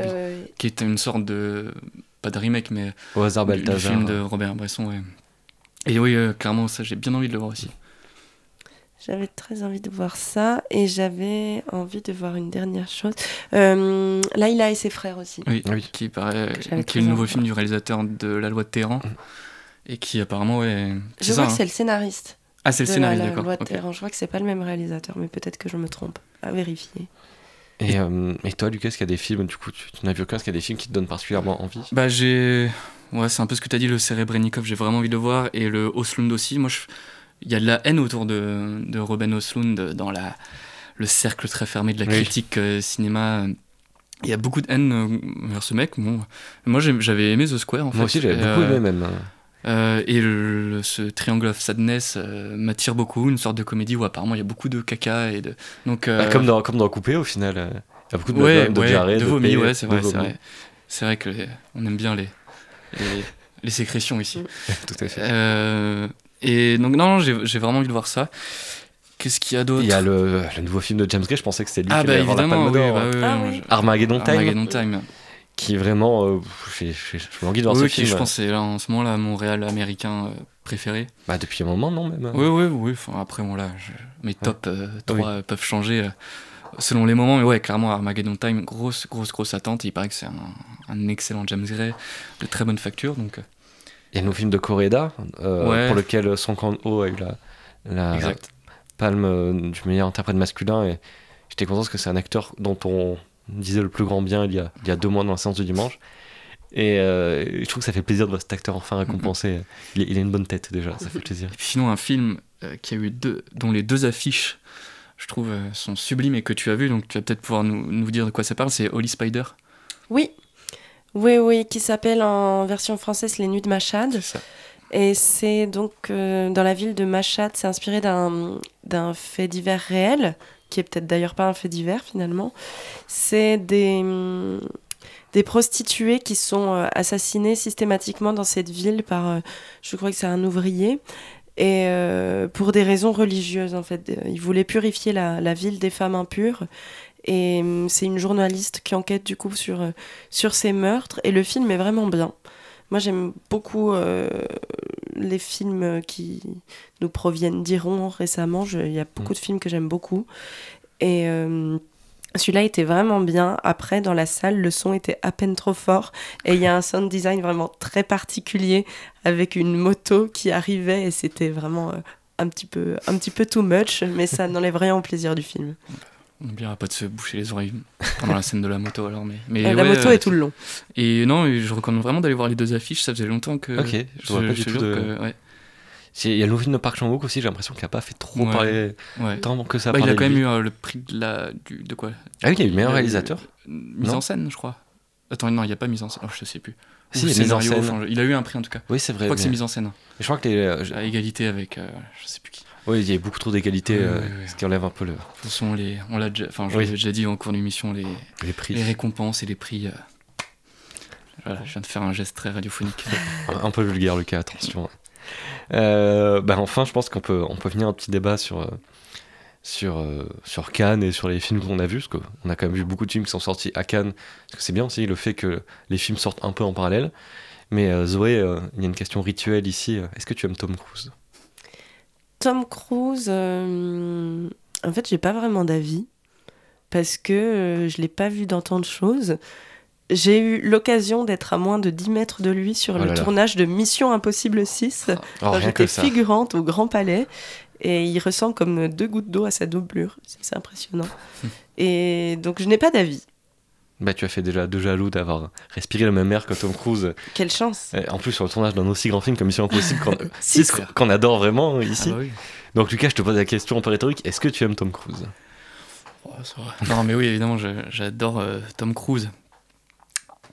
qui est une sorte de, pas de remake, mais au hasard Balthazar. film de Robert Bresson. Et oui, euh, clairement, ça, j'ai bien envie de le voir aussi. J'avais très envie de voir ça et j'avais envie de voir une dernière chose. Euh, Laïla et ses frères aussi. Oui, qui, paraît, qui est le nouveau film du réalisateur de La Loi de Téhéran mm. Et qui apparemment est. Je vois que hein. c'est le scénariste. Ah, c'est le scénariste, d'accord. Je vois que c'est pas le même réalisateur, mais peut-être que je me trompe. À vérifier. Et, euh, et toi, Lucas, est-ce qu'il y a des films, du coup, tu, n'as vu aucun, est-ce qu'il y a des films qui te donnent particulièrement envie? Bah, j'ai. Ouais, c'est un peu ce que tu as dit, le Serebrennikov, j'ai vraiment envie de voir, et le Oslund aussi. Moi, je il y a de la haine autour de, de Robin Oslund dans la, le cercle très fermé de la critique euh, cinéma. Il y a beaucoup de haine euh, vers ce mec. Bon, moi, j'avais aimé The Square. En moi aussi, j'avais beaucoup aimé même. Euh, et ce Triangle of Sadness m'attire beaucoup, une sorte de comédie où apparemment il y a beaucoup de caca et de donc bah, comme dans comme dans Coupé au final, il y a beaucoup de, ouais, de, diarrhée, de, vomi, ouais, c'est vrai, c'est vrai. C'est vrai que on aime bien les, les, les sécrétions ici. Tout à fait. Et donc, non, j'ai vraiment envie de voir ça. Qu'est-ce qu'il y a d'autre? Il y a le, le nouveau film de James Gray, je pensais que c'était lui Ah, qui bah allait avoir la Palme oui, bah, oui, Ah oui, Armageddon Time, Armageddon Time. Qui est vraiment. euh, je languis de voir Oui, ce qui, film. je pense, c'est là en ce moment-là mon réal américain euh, préféré. Bah, depuis un moment, non, même. Oui, oui, oui. Enfin, après, bon, là, je- mes top euh, Oui. 3 peuvent changer euh, selon les moments. Mais ouais, clairement, Armageddon Time, grosse, grosse, grosse attente. Il paraît que c'est un, un excellent James Gray de très bonne facture. Donc, euh, Il y a le nouveau film de Koreeda, euh, Ouais. pour lequel Song Kang-ho a eu la, la exact. palme euh, du meilleur interprète masculin. Et j'étais content parce que c'est un acteur dont on disait le plus grand bien il y a, il y a deux mois dans la séance du dimanche. Et euh, je trouve que ça fait plaisir de voir cet acteur enfin récompensé. Il, il a une bonne tête déjà, ça fait plaisir. Et puis sinon, un film euh, qui a eu deux, dont les deux affiches, je trouve, euh, sont sublimes et que tu as vu. Donc, tu vas peut-être pouvoir nous, nous dire de quoi ça parle. C'est Holy Spider. Oui. Oui, oui, qui s'appelle en version française Les Nuits de Machad. C'est ça. Et c'est donc euh, dans la ville de Machad, c'est inspiré d'un d'un fait divers réel, qui est peut-être d'ailleurs pas un fait divers finalement. C'est des, des prostituées qui sont euh, assassinées systématiquement dans cette ville par, euh, je crois que c'est un ouvrier, et euh, pour des raisons religieuses en fait. Ils voulaient purifier la, la ville des femmes impures. Et hum, c'est une journaliste qui enquête du coup sur, sur ces meurtres. Et le film est vraiment bien. Moi, j'aime beaucoup les films qui nous proviennent d'Iran récemment. Il y a beaucoup de films que j'aime beaucoup. Et euh, celui-là était vraiment bien. Après, dans la salle, le son était à peine trop fort. Et il y a un sound design vraiment très particulier avec une moto qui arrivait. Et c'était vraiment euh, un, petit peu, un petit peu too much. Mais ça n'enlève rien au plaisir du film. On n'oubliera pas de se boucher les oreilles pendant la scène de la moto alors. Mais, mais Euh, la ouais, moto euh, est tout le long. Et non, et je recommande vraiment d'aller voir les deux affiches. Ça faisait longtemps que. Ok, je vois pas du tout de- que- ouais, Il y a le film de Park Chan-wook aussi, j'ai l'impression qu'il n'a pas fait trop Ouais. parler ouais. tant que ça. Bah, il a quand même eu euh, le prix de la. Du, de quoi? Ah oui, il y a eu le meilleur Euh, réalisateur. Mise Non en scène, je crois. Attends, non, il n'y a pas mise en scène. Oh, je sais plus. Si, il y a mise en scénario, scène. enfin, il a eu un prix en tout cas. Oui, c'est Je vrai. crois que c'est mise en scène. Je crois que les, euh, je- À égalité avec. euh, je sais plus qui. Oui, il y a beaucoup trop d'égalité, euh, ce qui enlève un peu le, De toute façon, les, on l'a déjà, enfin, je l'avais déjà dit en cours d'émission, les, les prix. les récompenses et les prix. euh, Voilà, je viens de faire un geste très radiophonique. Un, peu vulgaire, Lucas, attention. Euh, bah enfin, je pense qu'on peut, on peut finir un petit débat sur, euh, sur, sur Cannes et sur les films qu'on a vus, parce qu'on a quand même vu beaucoup de films qui sont sortis à Cannes, parce que c'est bien aussi le fait que les films sortent un peu en parallèle. Mais euh, Zoé, euh, il y a une question rituelle ici. Est-ce que tu aimes Tom Cruise? Tom Cruise, euh, en fait, j'ai pas vraiment d'avis parce que euh, je l'ai pas vu dans tant de choses. J'ai eu l'occasion d'être à moins de 10 mètres de lui sur Oh le là là. tournage de Mission Impossible 6. Alors, quand rien que j'étais figurante au Grand Palais. Et il ressemble comme deux gouttes d'eau à sa doublure. C'est impressionnant. et donc, je n'ai pas d'avis. Bah, tu as fait déjà deux jaloux d'avoir respiré le même air que Tom Cruise. Quelle chance. En plus, sur le tournage d'un aussi grand film comme Mission Impossible, qu'on Si, adore vraiment Ah ici. bah oui. Donc, Lucas, je te pose la question un peu rhétorique. Est-ce que tu aimes Tom Cruise? Oh. Non, mais oui, évidemment, j'adore euh, Tom Cruise.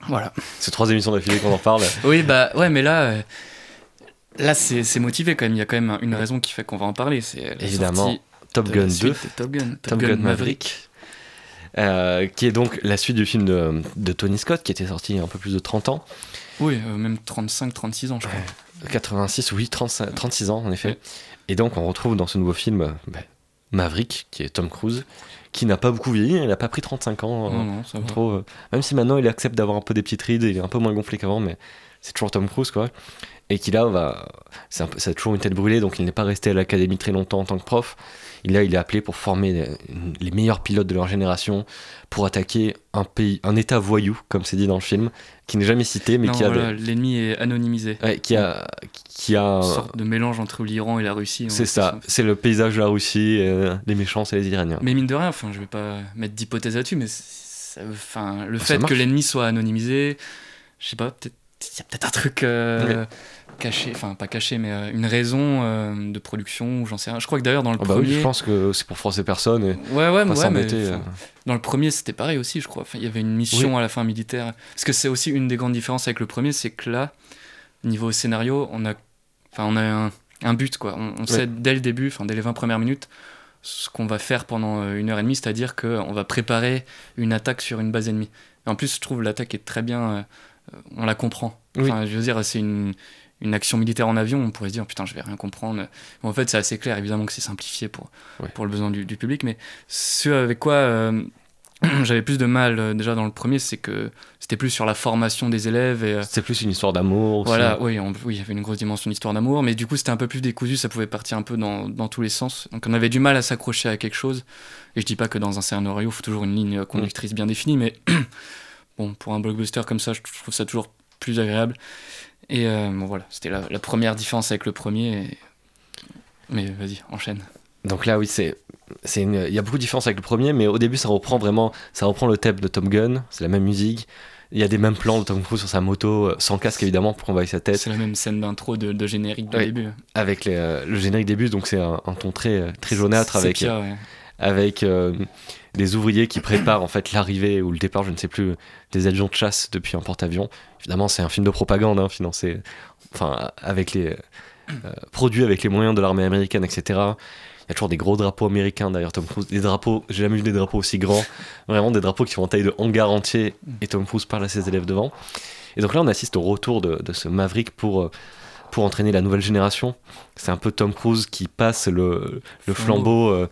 Voilà. C'est trois émissions d'affilée qu'on en parle. Oui, bah ouais, mais là, euh, là c'est motivé quand même. Il y a quand même une raison qui fait qu'on va en parler. C'est la Évidemment, Top Gun la 2, suite de Top Gun, Top, Top Gun, Gun Maverick. Maverick, euh, qui est donc la suite du film de, de Tony Scott, qui était sorti il y a un peu plus de 30 ans. Oui, euh, même 35, 36 ans, je crois. 86, oui, 35 36 ans en effet. Ouais. Et donc on retrouve dans ce nouveau film bah, Maverick, qui est Tom Cruise, qui n'a pas beaucoup vieilli, il n'a pas pris 35 ans. Non, euh, non, ça va. trop, euh, même si maintenant il accepte d'avoir un peu des petites rides, il est un peu moins gonflé qu'avant, mais c'est toujours Tom Cruise quoi. Et qui là va, c'est un ça a toujours une tête brûlée, donc il n'est pas resté à l'académie très longtemps en tant que prof. Et là, il est appelé pour former les, les meilleurs pilotes de leur génération pour attaquer un pays, un État voyou, comme c'est dit dans le film, qui n'est jamais cité, mais Non, qui a, voilà, des- l'ennemi est anonymisé. ouais, qui a, qui a, Une un- sorte de mélange entre l'Iran et la Russie. c'est on- ça, c'est le paysage de la Russie, euh, les méchants, c'est les Iraniens. Mais mine de rien, enfin, je vais pas mettre d'hypothèse là-dessus, mais enfin, le Ça fait que l'ennemi soit anonymisé, je sais pas, peut-être il y a peut-être un truc euh, caché, enfin pas caché, mais euh, une raison euh, de production ou j'en sais rien. Je crois que d'ailleurs dans le Ah bah oui, premier, je pense que c'est pour froisser personne et ouais ouais, pas ouais, mais, euh. dans le premier c'était pareil aussi, je crois. Enfin, il y avait une mission à la fin militaire. Parce que c'est aussi une des grandes différences avec le premier, c'est que là, niveau scénario, on a, enfin on a un, un but quoi. On, on sait dès le début, enfin dès les 20 premières minutes ce qu'on va faire pendant une heure et demie, c'est-à-dire qu'on va préparer une attaque sur une base ennemie. Et en plus, je trouve l'attaque est très bien, on la comprend. Oui. Enfin, je veux dire, c'est une, une action militaire en avion, on pourrait se dire putain, je vais rien comprendre. en fait, c'est assez clair, évidemment que c'est simplifié pour, pour le besoin du, public, mais ce avec quoi euh, j'avais plus de mal euh, déjà dans le premier, c'est que c'était plus sur la formation des élèves. et C'était plus une histoire d'amour. Voilà, oui, oui, il y avait une grosse dimension d'histoire d'amour, mais du coup, c'était un peu plus décousu, ça pouvait partir un peu dans, dans tous les sens. Donc, on avait du mal à s'accrocher à quelque chose. Et je dis pas que dans un scénario, il faut toujours une ligne conductrice bien définie, mais bon, pour un blockbuster comme ça, je trouve ça toujours plus agréable. Et euh, bon, voilà, c'était la, première différence avec le premier. Mais vas-y, enchaîne. Donc là, oui, c'est, c'est il y a beaucoup de différences avec le premier, mais au début, ça reprend vraiment, ça reprend le thème de Tom Gun, c'est la même musique. Il y a des mêmes plans de Tom Cruise sur sa moto, euh, sans casque évidemment, pour qu'on sa tête. C'est la même scène d'intro de, générique de début. Avec euh, le générique début, donc c'est un, ton très, très jaunâtre avec, avec des ouvriers qui préparent en fait l'arrivée ou le départ, je ne sais plus, des avions de chasse depuis un porte-avions. Évidemment, c'est un film de propagande, hein, financé, enfin, avec les euh, produits avec les moyens de l'armée américaine, etc. Il y a toujours des gros drapeaux américains derrière Tom Cruise. Des drapeaux, j'ai jamais vu des drapeaux aussi grands. Vraiment des drapeaux qui font en taille de hangar entier. Et Tom Cruise parle à ses élèves devant. Et donc là, on assiste au retour de, ce Maverick pour, euh, pour entraîner la nouvelle génération. C'est un peu Tom Cruise qui passe le, le flambeau. Euh,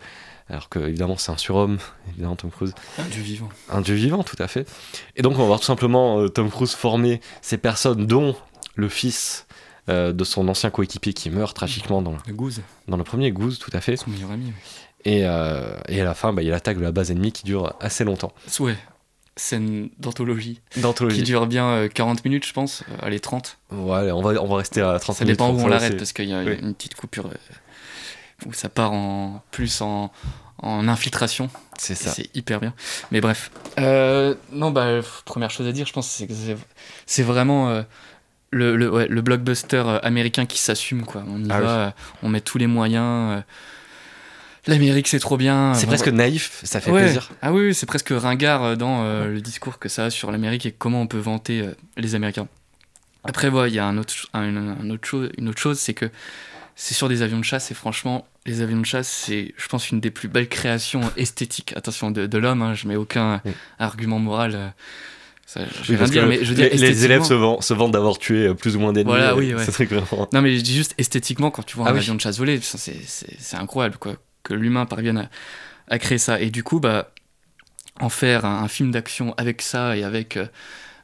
alors que évidemment c'est un surhomme, évidemment Tom Cruise. Un dieu vivant. Un dieu vivant, tout à fait. Et donc on va voir tout simplement euh, Tom Cruise former ces personnes, dont le fils euh, de son ancien coéquipier qui meurt tragiquement dans le, Goose. Dans le premier Goose, tout à fait. Son meilleur ami. Et, euh, et, à la fin, bah, il y a l'attaque de la base ennemie qui dure assez longtemps. Ouais, scène d'anthologie. D'anthologie. Qui dure bien 40 minutes, je pense. allez, 30. Ouais, on va, on va rester à 30 ça minutes. Ça dépend où on l'arrête, parce qu'il y a une petite coupure où ça part en plus en, en infiltration. C'est ça. C'est hyper bien. Mais bref. Euh, non, bah, première chose à dire, je pense, c'est que c'est vraiment euh, le, le, le, blockbuster euh, américain qui s'assume, quoi. On y ah va, on met tous les moyens. L'Amérique, c'est trop bien. C'est presque naïf, ça fait plaisir. Ah oui, c'est presque ringard dans le discours que ça a sur l'Amérique et comment on peut vanter les Américains. Après, il y a un autre, un, autre chose, une autre chose, c'est que c'est sur des avions de chasse et franchement, les avions de chasse, c'est, je pense, une des plus belles créations esthétiques, attention, de, l'homme. Hein, je mets aucun argument moral. Euh, ça, je veux dire, mais je veux dire, les, élèves se, vendent, d'avoir tué euh, plus ou moins d'ennemis. Voilà, oui, ouais. Non, mais je dis juste esthétiquement, quand tu vois un ah avion de chasse voler, c'est incroyable, quoi, que l'humain parvienne à, créer ça. Et du coup, bah, en faire un, film d'action avec ça et avec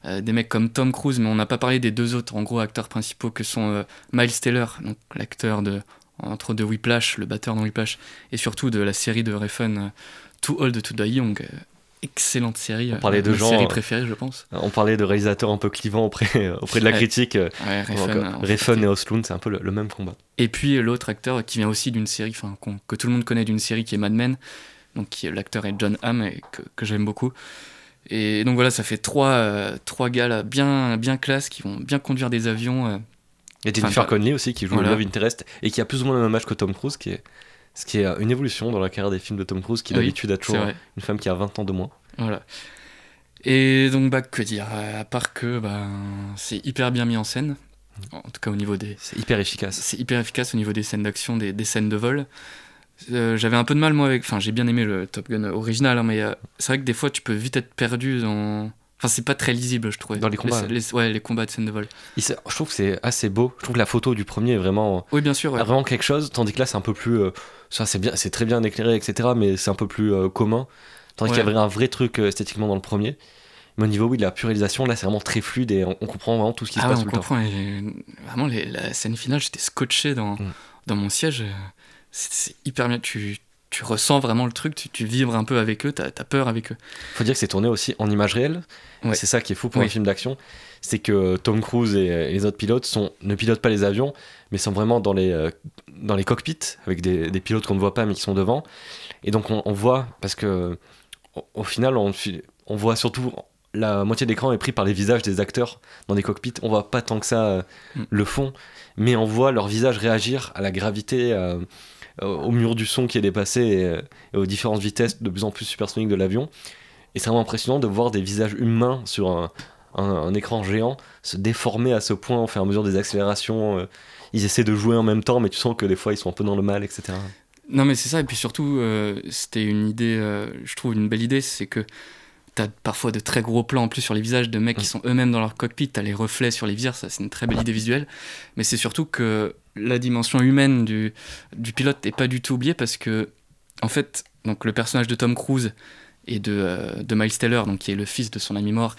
euh, des mecs comme Tom Cruise, mais on n'a pas parlé des deux autres, en gros, acteurs principaux que sont Miles Taylor, donc l'acteur de entre de Whiplash, le batteur dans Whiplash, et surtout de la série de Refn euh, Too Old to Die Young. Euh, excellente série. On parlait de gens. série préférée, je pense. On parlait de réalisateurs un peu clivants auprès, auprès de la critique. Ouais, Refn, et Osloon, c'est un peu le, même combat. Et puis l'autre acteur qui vient aussi d'une série, enfin que tout le monde connaît d'une série qui est Mad Men, donc l'acteur est John Hamm et que, que j'aime beaucoup. Et donc voilà, ça fait trois, trois gars là, bien, bien classe qui vont bien conduire des avions il y a Jennifer Connelly aussi qui joue voilà. Love Interest et qui a plus ou moins le même âge que Tom Cruise, qui est, ce qui est une évolution dans la carrière des films de Tom Cruise, qui d'habitude a toujours une femme qui a 20 ans de moins. Voilà. Et donc, bah, que dire À part que bah, c'est hyper bien mis en scène, en tout cas au niveau des. C'est hyper efficace. C'est hyper efficace au niveau des scènes d'action, des, des, scènes de vol. Euh, j'avais un peu de mal moi avec. Enfin, j'ai bien aimé le Top Gun original, hein, mais euh, c'est vrai que des fois tu peux vite être perdu dans Enfin, c'est pas très lisible, je trouve. Dans les combats. Les, ouais, les combats de scène de vol. je trouve que c'est assez beau. Je trouve que la photo du premier est vraiment. Oui, bien sûr. Vraiment quelque chose, tandis que là, c'est un peu plus. Euh, ça, c'est bien, c'est très bien éclairé, etc. Mais c'est un peu plus euh, commun. Tandis qu'il y avait un vrai truc euh, esthétiquement dans le premier. Mais au niveau oui, de la pure là, c'est vraiment très fluide et on, comprend vraiment tout ce qui se ah passe on tout comprend, le temps. vraiment, la scène finale, j'étais scotché dans, mm. dans mon siège. C'est hyper bien. Tu tu ressens vraiment le truc, tu, vibres un peu avec eux, t'as as peur avec eux. Faut dire que c'est tourné aussi en image réelle. C'est ça qui est fou pour un film d'action. C'est que Tom Cruise et, les autres pilotes sont, ne pilotent pas les avions, mais sont vraiment dans les, euh, dans les cockpits, avec des, pilotes qu'on ne voit pas mais qui sont devant. Et donc on, voit, parce que au, final, on, on voit surtout la moitié de l'écran est pris par les visages des acteurs dans des cockpits. On voit pas tant que ça euh, mm. le fond, mais on voit leur visage réagir à la gravité. Euh, euh, au mur du son qui est dépassé euh, et, aux différentes vitesses de plus en plus supersoniques de l'avion. Et c'est vraiment impressionnant de voir des visages humains sur un, un, écran géant se déformer à ce point au fur et à mesure des accélérations. Euh, ils essaient de jouer en même temps, mais tu sens que des fois ils sont un peu dans le mal, etc. Non, mais c'est ça, et puis surtout, c'était une idée, je trouve une belle idée, c'est que T'as parfois de très gros plans en plus sur les visages de mecs qui sont eux-mêmes dans leur cockpit. T'as les reflets sur les vires, ça c'est une très belle idée visuelle. Mais c'est surtout que la dimension humaine du, du pilote n'est pas du tout oubliée parce que, en fait, donc le personnage de Tom Cruise et de, euh, de Miles Teller, donc qui est le fils de son ami mort,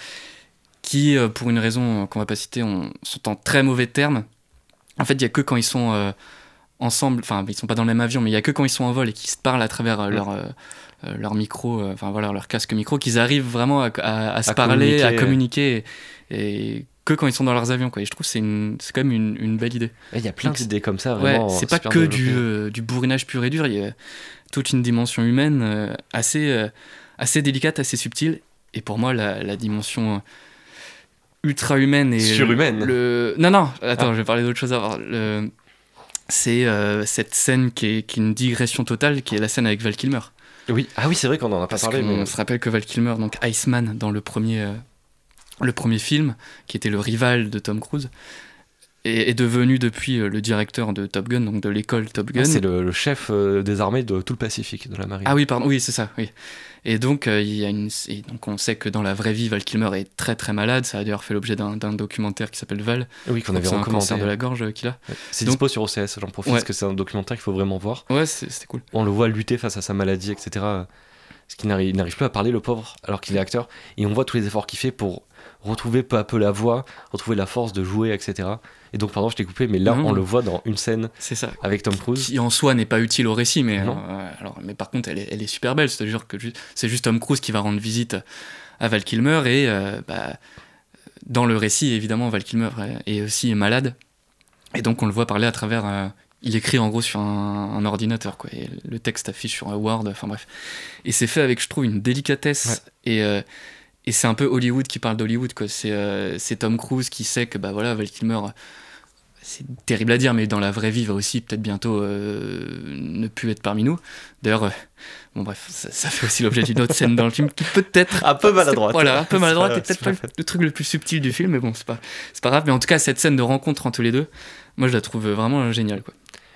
qui, euh, pour une raison qu'on va pas citer, on- sont en très mauvais termes. En fait, il y a que quand ils sont euh, ensemble, enfin, ils sont pas dans le même avion, mais il y a que quand ils sont en vol et qu'ils se parlent à travers euh, leur, euh, euh, leur micro, euh, enfin voilà, leur casque micro, qu'ils arrivent vraiment à, à- à se À parler, à communiquer. et, et que quand ils sont dans leurs avions, quoi. Et je trouve que c'est quand même une, une belle idée. Il y a plein d'idées comme ça, Ouais, vraiment. c'est pas que du, euh, du bourrinage pur et dur, il y a toute une dimension humaine euh, assez, euh, assez délicate, assez subtile. Et pour moi, la, la dimension euh, ultra humaine et. Surhumaine. Le... Non, non, attends, Ah. je vais parler d'autre chose avant. Le... C'est euh, cette scène qui est, qui est une digression totale, qui est la scène avec Val Kilmer. Oui, ah oui, c'est vrai qu'on en a pas Parce parlé. Mais... se rappelle que Val Kilmer, donc Iceman, dans le premier, euh, le premier film, qui était le rival de Tom Cruise, est, est devenu depuis euh, le directeur de Top Gun, donc de l'école Top Gun. Ah, c'est le, le chef euh, des armées de tout le Pacifique, de la marine. Ah oui, pardon, oui, c'est ça, oui. Et donc, euh, il y a une... et donc, on sait que dans la vraie vie, Val Kilmer est très très malade. Ça a d'ailleurs fait l'objet d'un documentaire qui s'appelle Val. oui, qu'on avait C'est un cancer de la gorge euh, qu'il a. Ouais. C'est dispo sur OCS, j'en profite Ouais. parce que c'est un documentaire qu'il faut vraiment voir. Ouais, c'était cool. On le voit lutter face à sa maladie, etc. Parce qu'il n'arrive il n'arrive plus à parler, le pauvre, alors qu'il est acteur. Et on voit tous les efforts qu'il fait pour retrouver peu à peu la voix, retrouver la force de jouer, etc. Et donc, pardon, je t'ai coupé, mais là, Non. on le voit dans une scène C'est ça. avec Tom Cruise. Qui en soi n'est pas utile au récit, mais, Non. euh, alors, mais par contre, elle est, elle est super belle. C'est-à-dire que c'est juste Tom Cruise qui va rendre visite à Val Kilmer et euh, bah, dans le récit, évidemment, Val Kilmer est aussi malade. Et donc, on le voit parler à travers. euh, il écrit en gros sur un, un ordinateur, quoi. Et le texte affiche sur un Word, enfin bref. Et c'est fait avec, je trouve, une délicatesse. Et, euh, et c'est un peu Hollywood qui parle d'Hollywood, quoi. C'est euh, c'est Tom Cruise qui sait que, bah voilà, Val Kilmer. C'est terrible à dire, mais dans la vraie vie, va aussi peut-être bientôt euh, ne plus être parmi nous. D'ailleurs, euh, bon bref, ça, ça fait aussi l'objet d'une autre scène dans le film qui peut-être Un peu maladroite. voilà, un peu C'est maladroite et peut-être c'est pas pas le, le truc le plus subtil du film, mais bon, c'est pas, c'est pas grave. Mais en tout cas, cette scène de rencontre entre les deux, moi je la trouve vraiment géniale, quoi.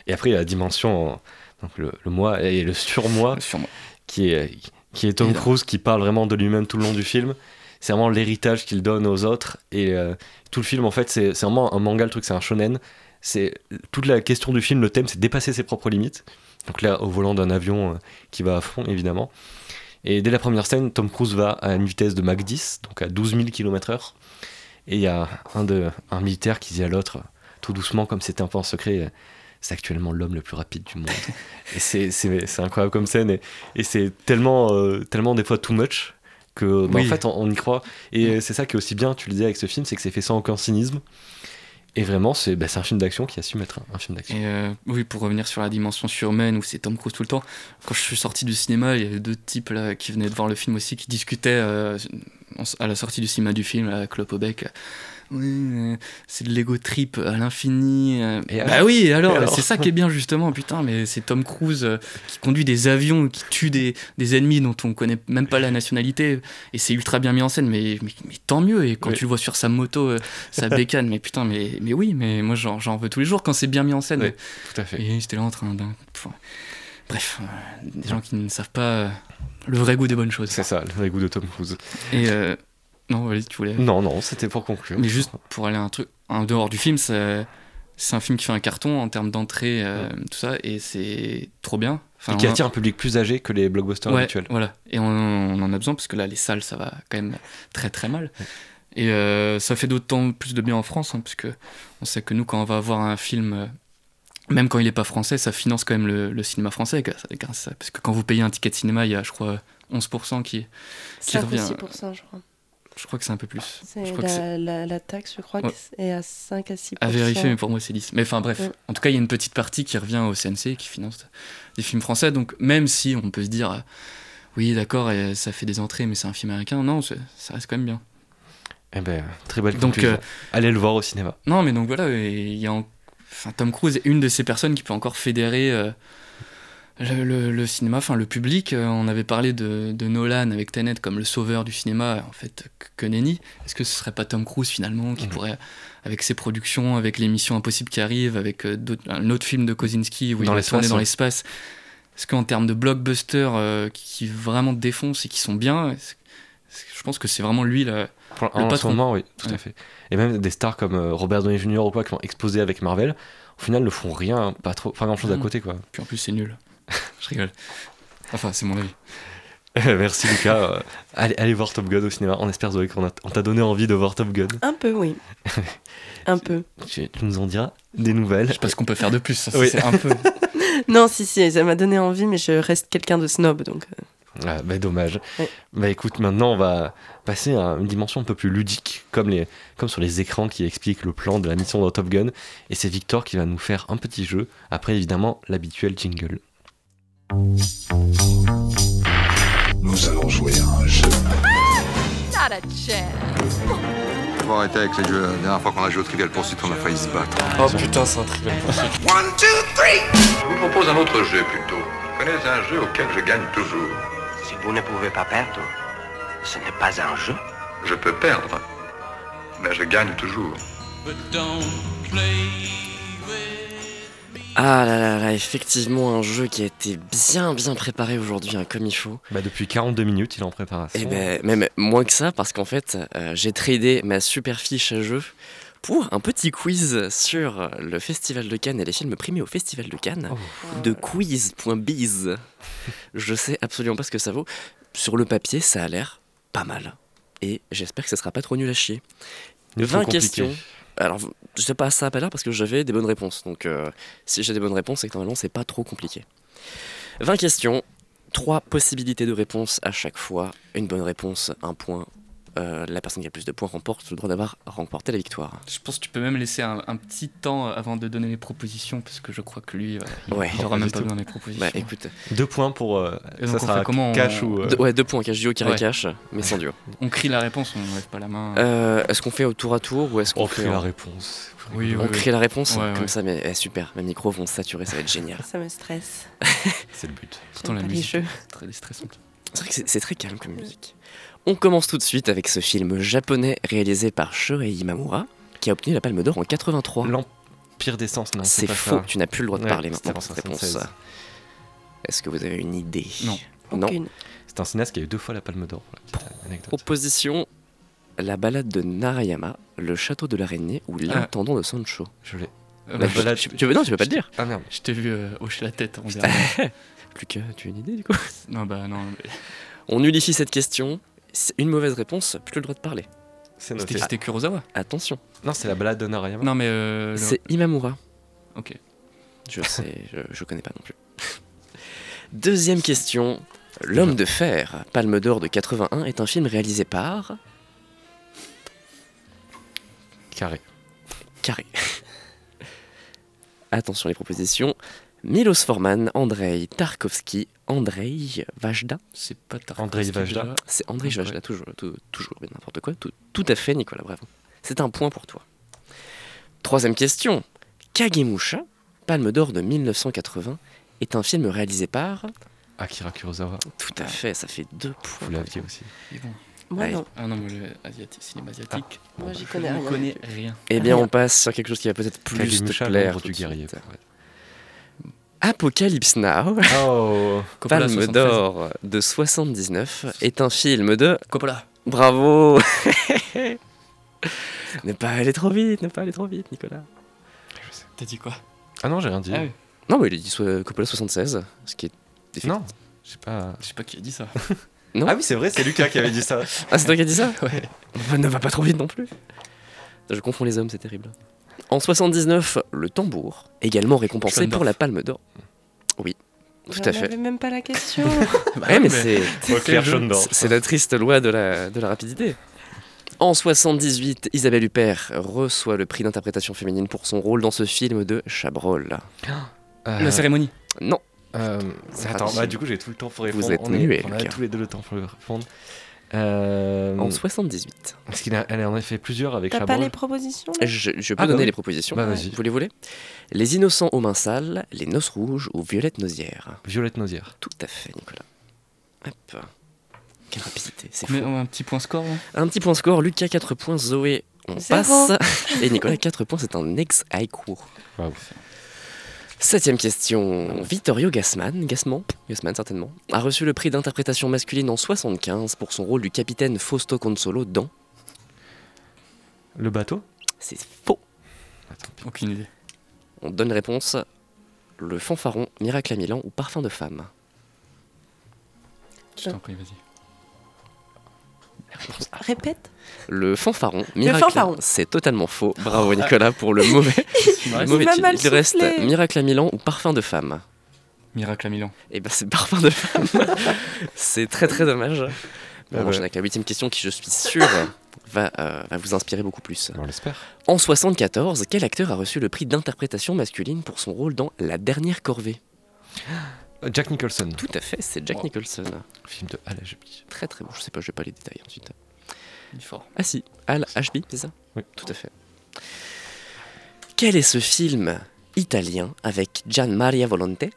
Et après, il y a la dimension, donc le, le moi et le surmoi, Sur moi. qui est, qui est Tom. Cruise, qui parle vraiment de lui-même tout le long du film. C'est vraiment l'héritage qu'il donne aux autres. Et euh, tout le film, en fait, c'est c'est vraiment un manga, le truc, c'est un shonen. C'est toute la question du film, le thème, c'est dépasser ses propres limites. Donc là, au volant d'un avion euh, qui va à fond, évidemment. Et dès la première scène, Tom Cruise va à une vitesse de Mach 10, donc à 12 000 km/h. Et il y a un, de, un militaire qui dit à l'autre, tout doucement, comme c'était un peu en secret, c'est actuellement l'homme le plus rapide du monde. et c'est- c'est c'est incroyable comme scène. Et, et c'est tellement, euh, tellement des fois too much que bah, Oui. en fait on, on y croit. Et c'est ça qui est aussi bien, tu le disais avec ce film, c'est que c'est fait sans aucun cynisme. Et vraiment, c'est bah, c'est un film d'action qui assume être un, un film d'action. Et euh, oui, pour revenir sur la dimension surhumaine où c'est Tom Cruise tout le temps, quand je suis sorti du cinéma, il y avait deux types là qui venaient de voir le film aussi qui discutaient euh, à la sortie du cinéma du film, à clope Oui, c'est de l'ego trip à l'infini. euh. Bah oui, et alors, Et alors c'est ça qui est bien justement, putain, mais c'est Tom Cruise euh, qui conduit des avions, qui tue des, des ennemis dont on connaît même pas la nationalité, et c'est ultra bien mis en scène, mais, mais, mais tant mieux, et quand Oui. tu le vois sur sa moto, euh, sa bécane, mais putain, mais, mais oui, mais moi j'en veux tous les jours quand c'est bien mis en scène. Oui. Tout à fait. Et j'étais là en train d'un. Bref, des gens qui ne savent pas le vrai goût des bonnes choses. C'est ça, le vrai goût de Tom Cruise. Et euh, non, vas-y, tu voulais. Non, non, c'était pour conclure. Mais juste pour aller à un truc, en dehors du film, c'est c'est un film qui fait un carton en termes d'entrée, euh, tout ça, et c'est trop bien. Enfin, Et qui a- attire un public plus âgé que les blockbusters Ouais, habituels. voilà. Et on, on en a besoin parce que là, les salles, ça va quand même très très mal. Et euh, ça fait d'autant plus de bien en France, hein, parce que on sait que nous, quand on va voir un film, euh, même quand il n'est pas français, ça finance quand même le, le cinéma français. Parce que quand vous payez un ticket de cinéma, il y a, je crois, 11% qui. Qui 5 ou revient. 6%, je crois. Je crois que c'est un peu plus. C'est Je crois que c'est la, la, la taxe, je crois, Ouais. que c'est à 5 à 6%. à vérifier, mais pour moi, c'est 10. Mais enfin, bref. Ouais. En tout cas, il y a une petite partie qui revient au CNC qui finance des films français. Donc, même si on peut se dire, euh, oui, d'accord, et ça fait des entrées, mais c'est un film américain, non, ça reste quand même bien. Eh ben, très belle Donc, conclusion. euh, Allez le voir au cinéma. Non, mais donc voilà, et il y a en- enfin, Tom Cruise est une de ces personnes qui peut encore fédérer euh, le, le- le cinéma, enfin le public. Euh, on avait parlé de, de Nolan avec Tenet comme le sauveur du cinéma, en fait, que, nenni. Est-ce que ce serait pas Tom Cruise finalement qui Mhm. pourrait, avec ses productions, avec l'émission Impossible qui arrive, avec euh, un autre film de Kosinski où Dans il va tourner dans l'espace Est-ce qu'en termes de blockbusters euh, qui, vraiment défoncent et qui sont bien, Je pense que c'est vraiment lui là. Pour- Le en ce patron. moment, oui, tout à Ouais. fait. Et même des stars comme Robert Downey Jr. ou quoi qui ont explosé avec Marvel, au final ne font rien, pas trop, pas grand chose à côté quoi. Puis en plus, c'est nul. je rigole. Enfin, c'est mon avis. Merci Lucas. Euh, allez, allez voir Top Gun au cinéma. On espère Zoé qu'on t'a donné envie de voir Top Gun. Un peu, oui. un peu. Tu, tu nous en diras des nouvelles. Je sais pas ce qu'on peut faire de plus. ça, Oui. C'est un peu. Non, si, si, ça m'a donné envie, mais je reste quelqu'un de snob, donc. euh, Ah, bah, dommage. Ouais. Bah écoute, maintenant on va passer à une dimension un peu plus ludique, comme, les, comme sur les écrans qui expliquent le plan de la mission dans Top Gun. Et c'est Victor qui va nous faire un petit jeu. Après, évidemment, l'habituel jingle. Nous allons jouer à un jeu. Not a chance. Faut arrêter avec les jeux. La dernière fois qu'on a joué au Trivial Pursuit, on a failli se battre. Oh putain, c'est un trivial Je vous propose un autre jeu plutôt. Vous connaissez un jeu auquel je gagne toujours. Si vous ne pouvez pas perdre, ce n'est pas un jeu. Je peux perdre, mais je gagne toujours. Ah là là là, effectivement, un jeu qui a été bien bien préparé aujourd'hui, hein, comme il faut. Bah depuis 42 minutes, il est en préparation. Et ben, même moins que ça, parce qu'en fait, euh, j'ai tradé ma super fiche à jeu pour un petit quiz sur le Festival de Cannes et les films primés au Festival de Cannes Oh. de quiz.biz. Je sais absolument pas ce que ça vaut. Sur le papier, ça a l'air pas mal. Et j'espère que ça sera pas trop nul à chier. Il faut 20 compliquer. questions. Alors, je sais pas, ça a pas l'air parce que j'avais des bonnes réponses. Donc, euh, si j'ai des bonnes réponses, c'est que normalement, c'est pas trop compliqué. 20 questions, 3 possibilités de réponse à chaque fois. Une bonne réponse, un point. Euh, la personne qui a le plus de points remporte le droit d'avoir remporté la victoire. Je pense que tu peux même laisser un, un petit temps avant de donner les propositions, parce que je crois que lui, euh, il, Ouais. il aura Pas même pas tout. besoin des propositions. Bah écoute, Deux points pour. euh, ça sera fait comment, cash on- ou. euh, ouais, deux points, cache duo, carré Ouais. cash, mais sans duo. On crie la réponse, on ne lève pas la main. Euh, est-ce qu'on fait au tour à tour ou est-ce qu'on On crie la réponse. Oui, On oui, crie la réponse Ouais, Comme ouais. ça, mais eh, super, mes micros vont saturer, ça va être génial. Ça me stresse. C'est le but. Pourtant, la musique très stressante. C'est vrai que c'est- c'est très calme comme musique. On commence tout de suite avec ce film japonais réalisé par Shorei Imamura, qui a obtenu la Palme d'Or en 83. L'Empire d'essence, non C'est faux, ça. tu n'as plus le droit de Ouais, parler maintenant pour en cette réponse. 76. Est-ce que vous avez une idée? Non. Non. Aucune. C'est un cinéaste qui a eu deux fois la Palme d'Or. la. Proposition La balade de Narayama, Le château de l'araignée ou L'intendant de Sancho. Je l'ai. Euh, Bah, tu- balade- tu, veux, non, tu peux pas le dire. Ah merde. Je t'ai vu euh, hocher la tête en que tu as une idée du coup? non, bah non. mais- On nullifie cette question. C'est Une mauvaise réponse, plus le droit de parler. C'est C'était Kurosawa. Attention, Non, c'est la balade de Narayama. Non, mais. euh, le- c'est Imamura. Ok. Je sais, je, je connais pas non plus. Deuxième question. L'homme de fer, Palme d'Or de 81, est un film réalisé par Carré. Carré. Attention les propositions. Milos Forman, Andrei Tarkovsky, Andrei Vajda. C'est pas Tarkovsky. Andrei Vajda. C'est Andrei Ouais. Vajda, toujours, tout- toujours, mais n'importe quoi. Tout, tout à fait, Nicolas, bravo. C'est un point pour toi. Troisième question. Kagemusha, Palme d'Or de 1980, est un film réalisé par. Akira Kurosawa. Tout à fait, ça fait deux points. Vous l'aviez aussi. Et bon. Moi, non. Ah non, moi, asiatique, cinéma asiatique. Moi, j'y connais connais rien. Eh bien, Rien. on passe sur quelque chose qui va peut-être plus te Kagemusha, plaire. l'ombre tout du de guerrier. suite. Apocalypse Now, Oh Coppola, Palme 73. d'Or de 79, est un film de. Coppola. Bravo Ne pas aller trop vite, ne pas aller trop vite, Nicolas. T'as dit quoi? Ah non, j'ai rien dit. Ah oui. Non, mais il a dit Coppola 76, ce qui est. Non, je sais pas. Je sais pas qui a dit ça. Non Ah oui, c'est vrai, c'est Lucas qui avait dit ça. Ah, c'est toi qui as dit ça? Ouais. Ne va pas trop vite non plus. Je confonds les hommes, c'est terrible. En 79, le tambour, également récompensé pour la Palme d'Or. Oui, tout à fait. avais même pas la question. Bah Ouais, mais oui, c'est. La triste loi de la, de la rapidité. En 78, Isabelle Huppert reçoit le prix d'interprétation féminine pour son rôle dans ce film de Chabrol. Euh, La cérémonie. Non, euh, attends, bah, du coup, j'ai tout le temps pour répondre. Vous êtes on est- On a tous les deux le temps pour répondre. Euh, en 78. Parce qu'il a, elle en a fait plusieurs avec T'as pas les propositions? Je, je peux Ah, donner les propositions. Bah, vas-y. Vous les voulez? Les Innocents aux mains sales, Les Noces rouges ou Violette Nausière. Violette Nausière. Tout à fait, Nicolas. Hop. Quelle rapidité, c'est fou. un petit point score là? Un petit point score, Lucas 4 points, Zoé, on Zéro. passe. Et Nicolas 4 points, c'est un ex-high court. Waouh. Septième question. Vittorio Gassman, Gassman, Gassman certainement, a reçu le prix d'interprétation masculine en 75 pour son rôle du capitaine Fausto Consolo dans. Le bateau? C'est faux. Aucune idée. On donne réponse. Le fanfaron, Miracle à Milan ou Parfum de femme? Je t'en prie, vas-y. Répète. Le fanfaron, Miracle. fanfaron. C'est totalement faux. Bravo Nicolas pour le mauvais. le titre. Il reste. Miracle à Milan ou Parfum de femme. Miracle à Milan. Et ben c'est Parfum de femme. c'est très très dommage. Bon, Ah on ouais. avec la huitième question qui, je suis sûr, va, euh, va vous inspirer beaucoup plus. On l'espère. En 74, quel acteur a reçu le prix d'interprétation masculine pour son rôle dans La Dernière Corvée? Euh, Jack Nicholson. Tout à fait, c'est Jack Wow. Nicholson. Film de Al Ashby. Très très bon, je sais pas, je vais pas les détails ensuite. Il est fort. Ah si, Al Ashby, c'est ça? Oui. Tout à fait. Quel est ce film italien avec Gian Maria Volonté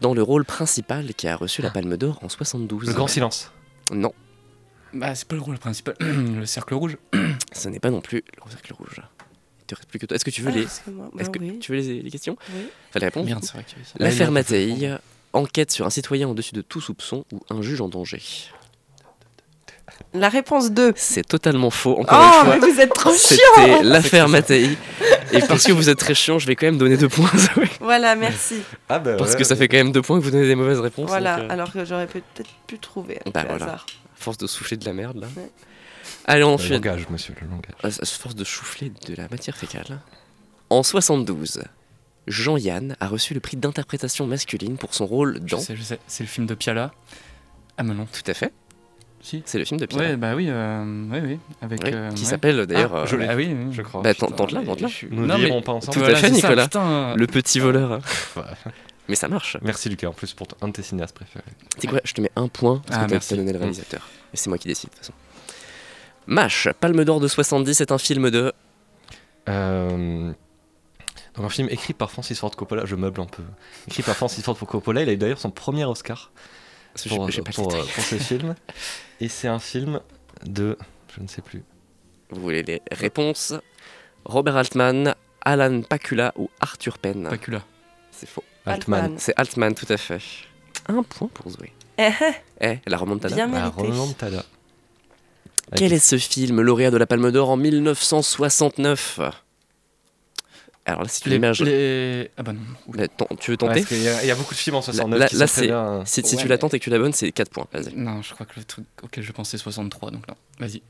dans le rôle principal qui a reçu la Palme d'Or en 72 Le Grand Silence. Non, Bah, c'est pas le rôle principal. le cercle rouge. ce n'est pas non plus le cercle rouge. Il te reste plus que toi. Est-ce que tu veux Ah, les. Est-ce Bah que oui. tu veux les, les questions? Oui. L'affaire faut Mattei, enquête sur un citoyen au-dessus de tout soupçon ou un juge en danger. La réponse 2. C'est totalement faux, encore Oh, une mais fois. vous êtes trop C'était chiant l'affaire Mattei. Et parce que vous êtes très chiant, je vais quand même donner deux points. Voilà, merci. Ah bah Parce que ça fait quand même deux points que vous donnez des mauvaises réponses. Voilà, donc, euh, alors que j'aurais peut-être pu trouver. Bah voilà. hasard. force de souffler de la merde là. Ouais. Allez, on Le langage, monsieur, le langage. À force de souffler de la matière fécale. En 72, Jean-Yann a reçu le prix d'interprétation masculine pour son rôle Je dans. sais, je sais. C'est le film de Piala. Ah, mais non. Tout à fait, Si. c'est le film de Pierre. Ouais, bah oui, euh, oui, oui. Avec. Oui, euh, qui ouais. s'appelle d'ailleurs. Ah, euh, je l'ai. Ah oui, oui. Je crois. Bah, tente- tente-la. je suis- Nous Non, mais- pas ensemble. Tout à fait, ça, Nicolas. putain. Le petit voleur. Ouais. Mais ça marche. Merci Lucas, en plus pour un de tes cinéastes préférés. Tu sais quoi, je te mets un point parce Ah, que t'as- merci. t'as donné le réalisateur. Et c'est moi qui décide de toute façon. MASH, Palme d'Or de 70, c'est un film de. Euh, Donc un film écrit par Francis Ford Coppola, je meuble un peu. Écrit par Francis Ford Coppola, il a eu d'ailleurs son premier Oscar pour, pas ses films. Et c'est un film de... je ne sais plus. Vous voulez les réponses? Robert Altman, Alan Pakula ou Arthur Penn? Pacula. C'est faux. Altman. Altman. C'est Altman, tout à fait. Un point pour Zoé. Eh, Eh, la remontada. Bien Ah, mérité. Roland Tada. Quel est ce film, lauréat de la Palme d'Or en 1969 Alors là, c'est une Les, image. les- Ah bah non. Là, ton- tu veux tenter y, il y a beaucoup de films en 69 Là- qui là, sont très c'est- bien. Si, si Ouais, tu la mais- tentes et que tu la bonnes, c'est 4 points. Vas-y. Non, je crois que le truc auquel je pensais 63, donc là. Vas-y.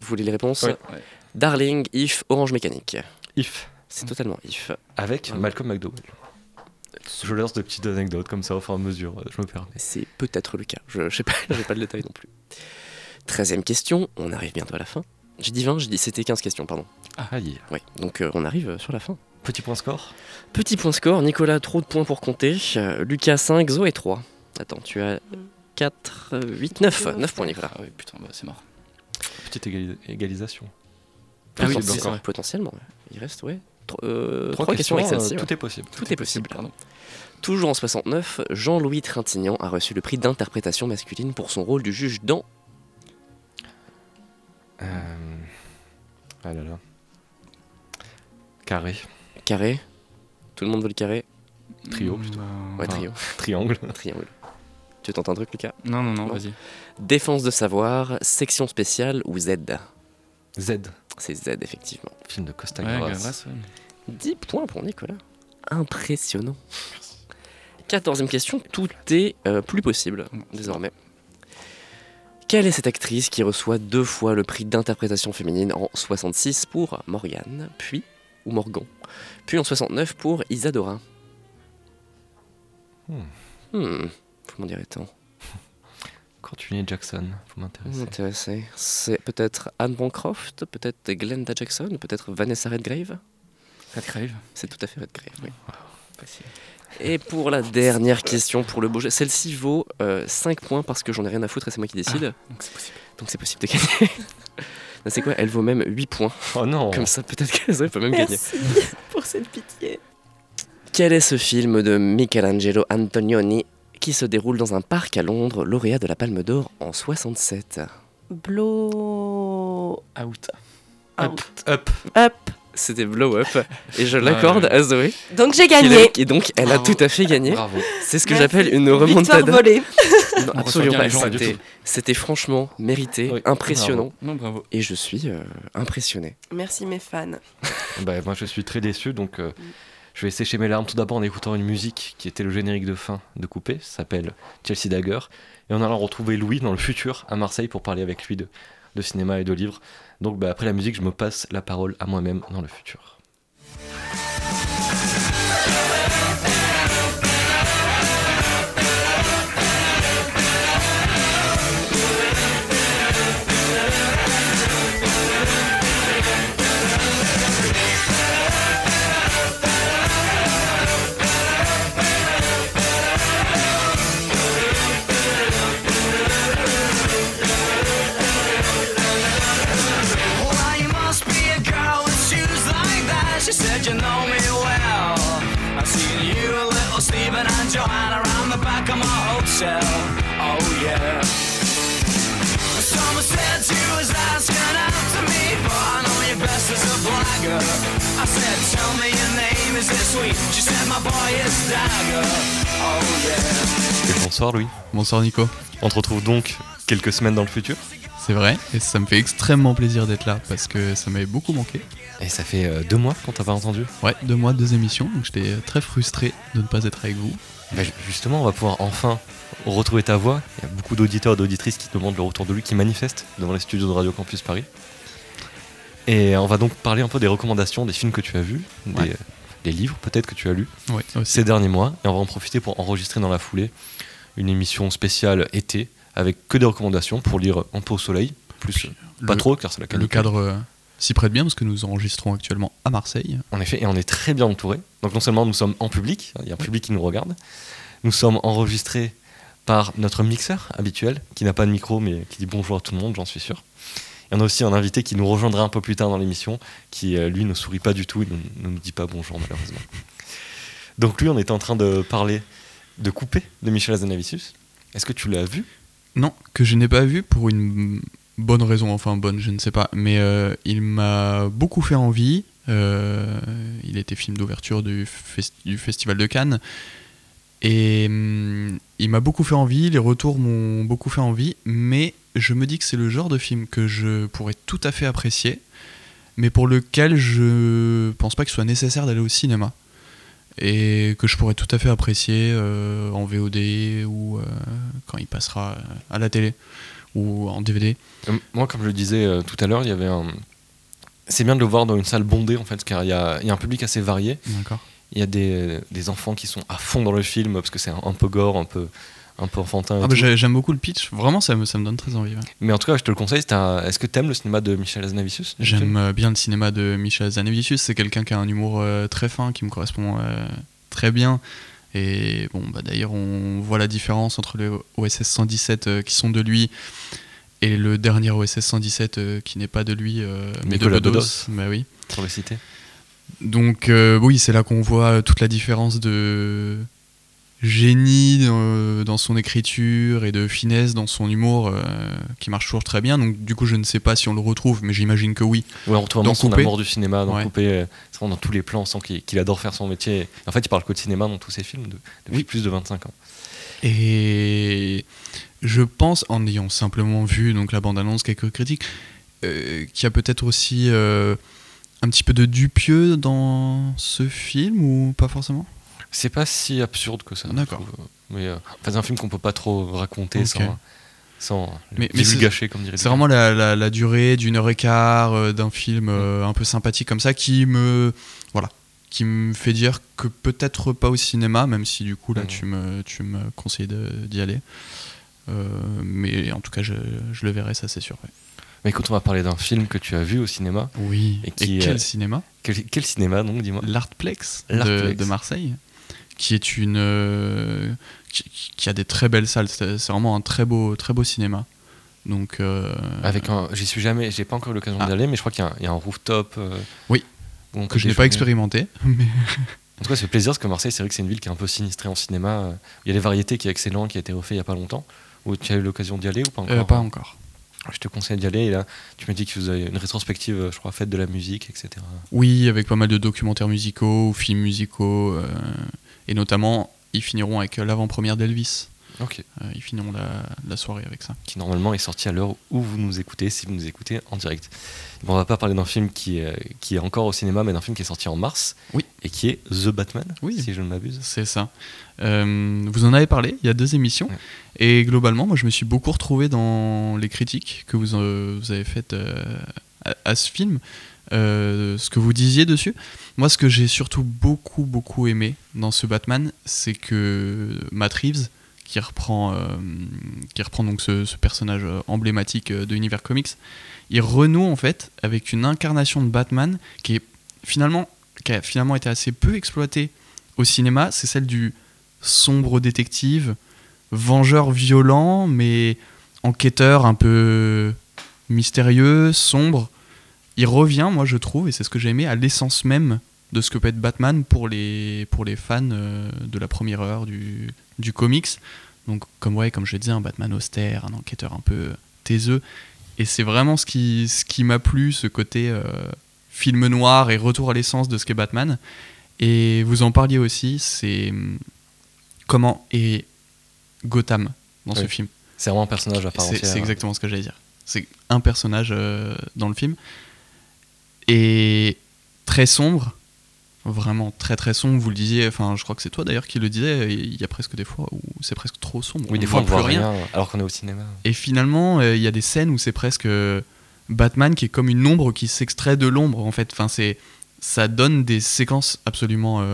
Vous voulez les réponses Oui. Ouais. Darling, If, Orange Mécanique. If, C'est totalement If. avec Ouais. Malcolm McDowell. Je lance de petites anecdotes comme ça au fur et à mesure, je me permets. C'est peut-être le cas. Je, je sais pas, j'ai pas le détail non plus. Treizième question, on arrive bientôt à la fin. J'ai dit 20, j'ai dit c'était 15 questions, pardon. Aïe. Ouais, donc euh, on arrive euh, sur la fin. Petit point score Petit point score, Nicolas, trop de points pour compter. Euh, Lucas 5, Zoé 3. Attends, tu as 4, 8, 9. 9 points, Nicolas. Ah oui, putain, bah, c'est mort. Petite égali- égalisation. Ah oui, c'est vrai. Potentiellement, il reste, ouais. Tro- euh, Trois, trois questions avec euh, celle-ci. ouais. Tout est possible. Tout est possible. Pardon. Toujours en 69, Jean-Louis Trintignant a reçu le prix d'interprétation masculine pour son rôle du juge dans Euh... Ah là là. Carré. Carré. Tout le monde veut le carré Trio, Mm, plutôt. Ouais, Ah. trio. Triangle. Triangle. Tu tentes un truc, Lucas? Non, non, non, Non. vas-y. Défense de savoir, section spéciale ou Z? Z. C'est Z, effectivement. Film de Costa Ouais. Gavras, ouais. 10 points pour Nicolas. Impressionnant. Quatorzième question, tout est euh, plus possible désormais. Quelle est cette actrice qui reçoit deux fois le prix d'interprétation féminine en 66 pour Morgane, puis, ou Morgan, puis en 69 pour Isadora? Hmm. Hmm, Vous m'en direz tant. Courtney Jackson, faut m'intéresser. Intéressé. C'est peut-être Anne Bancroft, peut-être Glenda Jackson, peut-être Vanessa Redgrave? Redgrave. C'est tout à fait Redgrave, oui. Et pour la dernière question pour le beau jeu, celle-ci vaut 5 points parce que j'en ai rien à foutre et c'est moi qui décide. Donc c'est possible. Donc c'est possible de gagner. Non, c'est quoi? Elle vaut même 8 points. Oh non Comme ça, peut-être qu'elle peut même gagner. Merci pour cette pitié. Quel est ce film de Michelangelo Antonioni qui se déroule dans un parc à Londres, lauréat de la Palme d'Or en 67 Blow. Out. Out. Up. Up. C'était Blow Up. Et je l'accorde ouais. à Zoé. Donc j'ai gagné. Et donc, elle a Bravo. tout à fait gagné. Bravo. C'est ce que Merci. j'appelle une remontada. volée. Non, On absolument pas. C'était- tout. C'était franchement mérité, Oui, impressionnant. Non, bravo. Et je suis euh, impressionné. Merci mes fans. Bah, moi, je suis très déçu, donc euh, je vais sécher mes larmes tout d'abord en écoutant une musique qui était le générique de fin de Coupé, ça s'appelle Chelsea Dagger, et en allant retrouver Louis dans le futur à Marseille pour parler avec lui de, de cinéma et de livres. Donc bah, après la musique, je me passe la parole à moi-même dans le futur. Oh yeah. Someone said you was asking after me, but I know you best as a blagger. I said, tell me your name, is it sweet? She said, my boy is Dagger. Oh yeah. Et bonsoir Louis. Bonsoir Nico. On te retrouve donc quelques semaines dans le futur. C'est vrai, et ça me fait extrêmement plaisir d'être là parce que ça m'avait beaucoup manqué. Et ça fait euh, deux mois qu'on t'a pas entendu. Ouais, deux mois, deux émissions, donc j'étais très frustré de ne pas être avec vous. Bah, ju- justement, on va pouvoir enfin retrouver ta voix. Il y a beaucoup d'auditeurs et d'auditrices qui demandent le retour de lui, qui manifestent devant les studios de Radio Campus Paris. Et on va donc parler un peu des recommandations, des films que tu as vus, des, Ouais. des livres peut-être que tu as lus Ouais, ces derniers mois. Et on va en profiter pour enregistrer dans la foulée une émission spéciale été avec que des recommandations pour lire un peu au soleil. Plus, Le- pas trop car c'est la Le canicule. cadre euh, s'y prête bien parce que nous enregistrons actuellement à Marseille. En effet, et on est très bien entouré. Donc non seulement nous sommes en public, il y a un public qui nous regarde, nous sommes enregistrés par notre mixeur habituel, qui n'a pas de micro mais qui dit bonjour à tout le monde, j'en suis sûr. Et on a aussi un invité qui nous rejoindra un peu plus tard dans l'émission, qui euh, lui ne sourit pas du tout, il ne nous dit pas bonjour malheureusement. Donc lui, on était en train de parler de Coupé de Michel Azanavicius. Est-ce que tu l'as vu? Non, que je n'ai pas vu pour une bonne raison, enfin bonne, je ne sais pas, mais euh, il m'a beaucoup fait envie. Euh, il était film d'ouverture du Festival de Cannes. Et hum, il m'a beaucoup fait envie, les retours m'ont beaucoup fait envie, mais je me dis que c'est le genre de film que je pourrais tout à fait apprécier, mais pour lequel je pense pas qu'il soit nécessaire d'aller au cinéma. Et que je pourrais tout à fait apprécier euh, en VOD ou euh, quand il passera à la télé ou en DVD. Euh, Moi, comme je le disais euh, tout à l'heure, il y avait un. C'est bien de le voir dans une salle bondée en fait, car il y a, il y a un public assez varié. D'accord. Il y a des, des enfants qui sont à fond dans le film parce que c'est un, un peu gore, un peu, un peu enfantin. Ah bah, J'aime beaucoup le pitch, vraiment ça me, ça me donne très envie. ouais. Mais en tout cas, je te le conseille. Est-ce que t'aimes le cinéma de Michel Aznavicius J'aime euh, bien le cinéma de Michel Zanevicius, c'est quelqu'un qui a un humour euh, très fin, qui me correspond euh, très bien. Et bon, bah, d'ailleurs, on voit la différence entre les OSS 117 euh, qui sont de lui et le dernier OSS 117 euh, qui n'est pas de lui, mais Nicolas de Bedos. Bedos. Bah oui. Pour le citer. Donc euh, oui, c'est là qu'on voit euh, toute la différence de génie dans, dans son écriture et de finesse dans son humour euh, qui marche toujours très bien. Donc du coup, je ne sais pas si on le retrouve, mais j'imagine que oui. Ouais, on retrouve vraiment son amour du cinéma, dans Ouais. Coupé, euh, dans tous les plans, on sent qu'il adore faire son métier. En fait, il parle que de cinéma dans tous ses films de- depuis plus de 25 ans. Et je pense, en ayant simplement vu donc la bande-annonce, quelques critiques, euh, qu'il y a peut-être aussi euh, un petit peu de Dupieux dans ce film ou pas forcément? C'est pas si absurde que ça. D'accord. Mais euh, enfin, c'est un film qu'on peut pas trop raconter sans, sans Mais- gâcher, comme dirait C'est vraiment la, la- la durée d'une heure et quart euh, d'un film euh, un peu sympathique comme ça qui me voilà qui me fait dire que peut-être pas au cinéma, même si du coup là Mhm. tu me tu me conseilles d'y aller. Mais en tout cas je, je le verrai, ça c'est sûr. ouais. Mais écoute, on va parler d'un film que tu as vu au cinéma. Oui. Et quel euh, cinéma Quel, quel cinéma donc, dis-moi L'Artplex de, Marseille, qui est une euh, qui, qui a des très belles salles. C'est c'est vraiment un très beau très beau cinéma. Donc euh, Avec un, j'y suis jamais, j'ai pas encore eu l'occasion Ah. d'y aller, mais je crois qu'il y, a un- il y a un rooftop. euh, Oui. que je n'ai pas expérimenté. Mais En tout cas, fait plaisir parce que Marseille, c'est vrai que c'est une ville qui est un peu sinistrée en cinéma. Il y a les variétés qui est excellent, qui a été refait il y a pas longtemps. Où tu as eu l'occasion d'y aller ou pas encore pas encore. Je te conseille d'y aller. Et là, tu me dis que vous avez une rétrospective, je crois, faite de la musique, etc. Oui, avec pas mal de documentaires musicaux, films musicaux, euh, et notamment, ils finiront avec l'avant-première d'Elvis. Ok. Euh, ils finiront la, la soirée avec ça. Qui normalement est sorti à l'heure où vous nous écoutez, si vous nous écoutez en direct. Bon, on va pas parler d'un film qui est, qui est encore au cinéma, mais d'un film qui est sorti en mars. Oui. Et qui est The Batman, Oui. si je ne m'abuse. C'est ça. Euh, vous en avez parlé il y a deux émissions. Ouais. Et globalement, moi, je me suis beaucoup retrouvé dans les critiques que vous, euh, vous avez faites euh, à, à ce film. Ce que vous disiez dessus. Moi, ce que j'ai surtout beaucoup, beaucoup aimé dans ce Batman, c'est que Matt Reeves, qui reprend, qui reprend donc ce, ce personnage emblématique de l'univers comics, il renoue en fait avec une incarnation de Batman qui est finalement qui a finalement été assez peu exploitée au cinéma. C'est celle du sombre détective, vengeur violent, mais enquêteur un peu mystérieux, sombre. Il revient, moi je trouve, et c'est ce que j'ai aimé, à l'essence même de ce que peut être Batman pour les, pour les fans euh, de la première heure du, du comics. Donc, comme, ouais, comme je disais, un Batman austère, un enquêteur un peu taiseux. Et c'est vraiment ce qui, ce qui m'a plu, ce côté euh, film noir et retour à l'essence de ce qu'est Batman. Et vous en parliez aussi, c'est hum, comment est Gotham dans ce film. C'est vraiment un personnage à part C'est entière. c'est exactement ce que j'allais dire. C'est un personnage euh, dans le film. Et très sombre, vraiment très très sombre. Vous le disiez, enfin, je crois que c'est toi d'ailleurs qui le disais. Il y a presque des fois où c'est presque trop sombre. Oui, des fois on ne voit rien, alors qu'on est au cinéma. Et finalement, euh, il y a des scènes où c'est presque euh, Batman qui est comme une ombre qui s'extrait de l'ombre en fait. Enfin, c'est ça donne des séquences absolument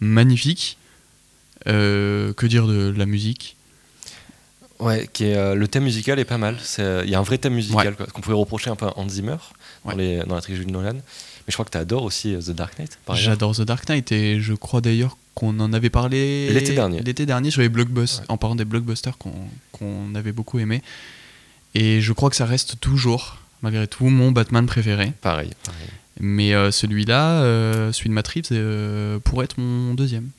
magnifiques. Euh, que dire de la musique Ouais, qui est, euh, le thème musical est pas mal. Euh, Il y a un vrai thème musical Ouais. qu'on pouvait reprocher un peu à Hans Zimmer dans, Ouais. les, dans la trilogie de Nolan. Mais je crois que tu adores aussi The Dark Knight. J'adore The Dark Knight et je crois d'ailleurs qu'on en avait parlé L'été dernier. L'été dernier sur les blockbusters, en parlant des blockbusters qu'on avait beaucoup aimé. Et je crois que ça reste toujours, malgré tout, mon Batman préféré. Pareil, pareil. Mais euh, celui-là, celui de euh, pourrait être mon deuxième.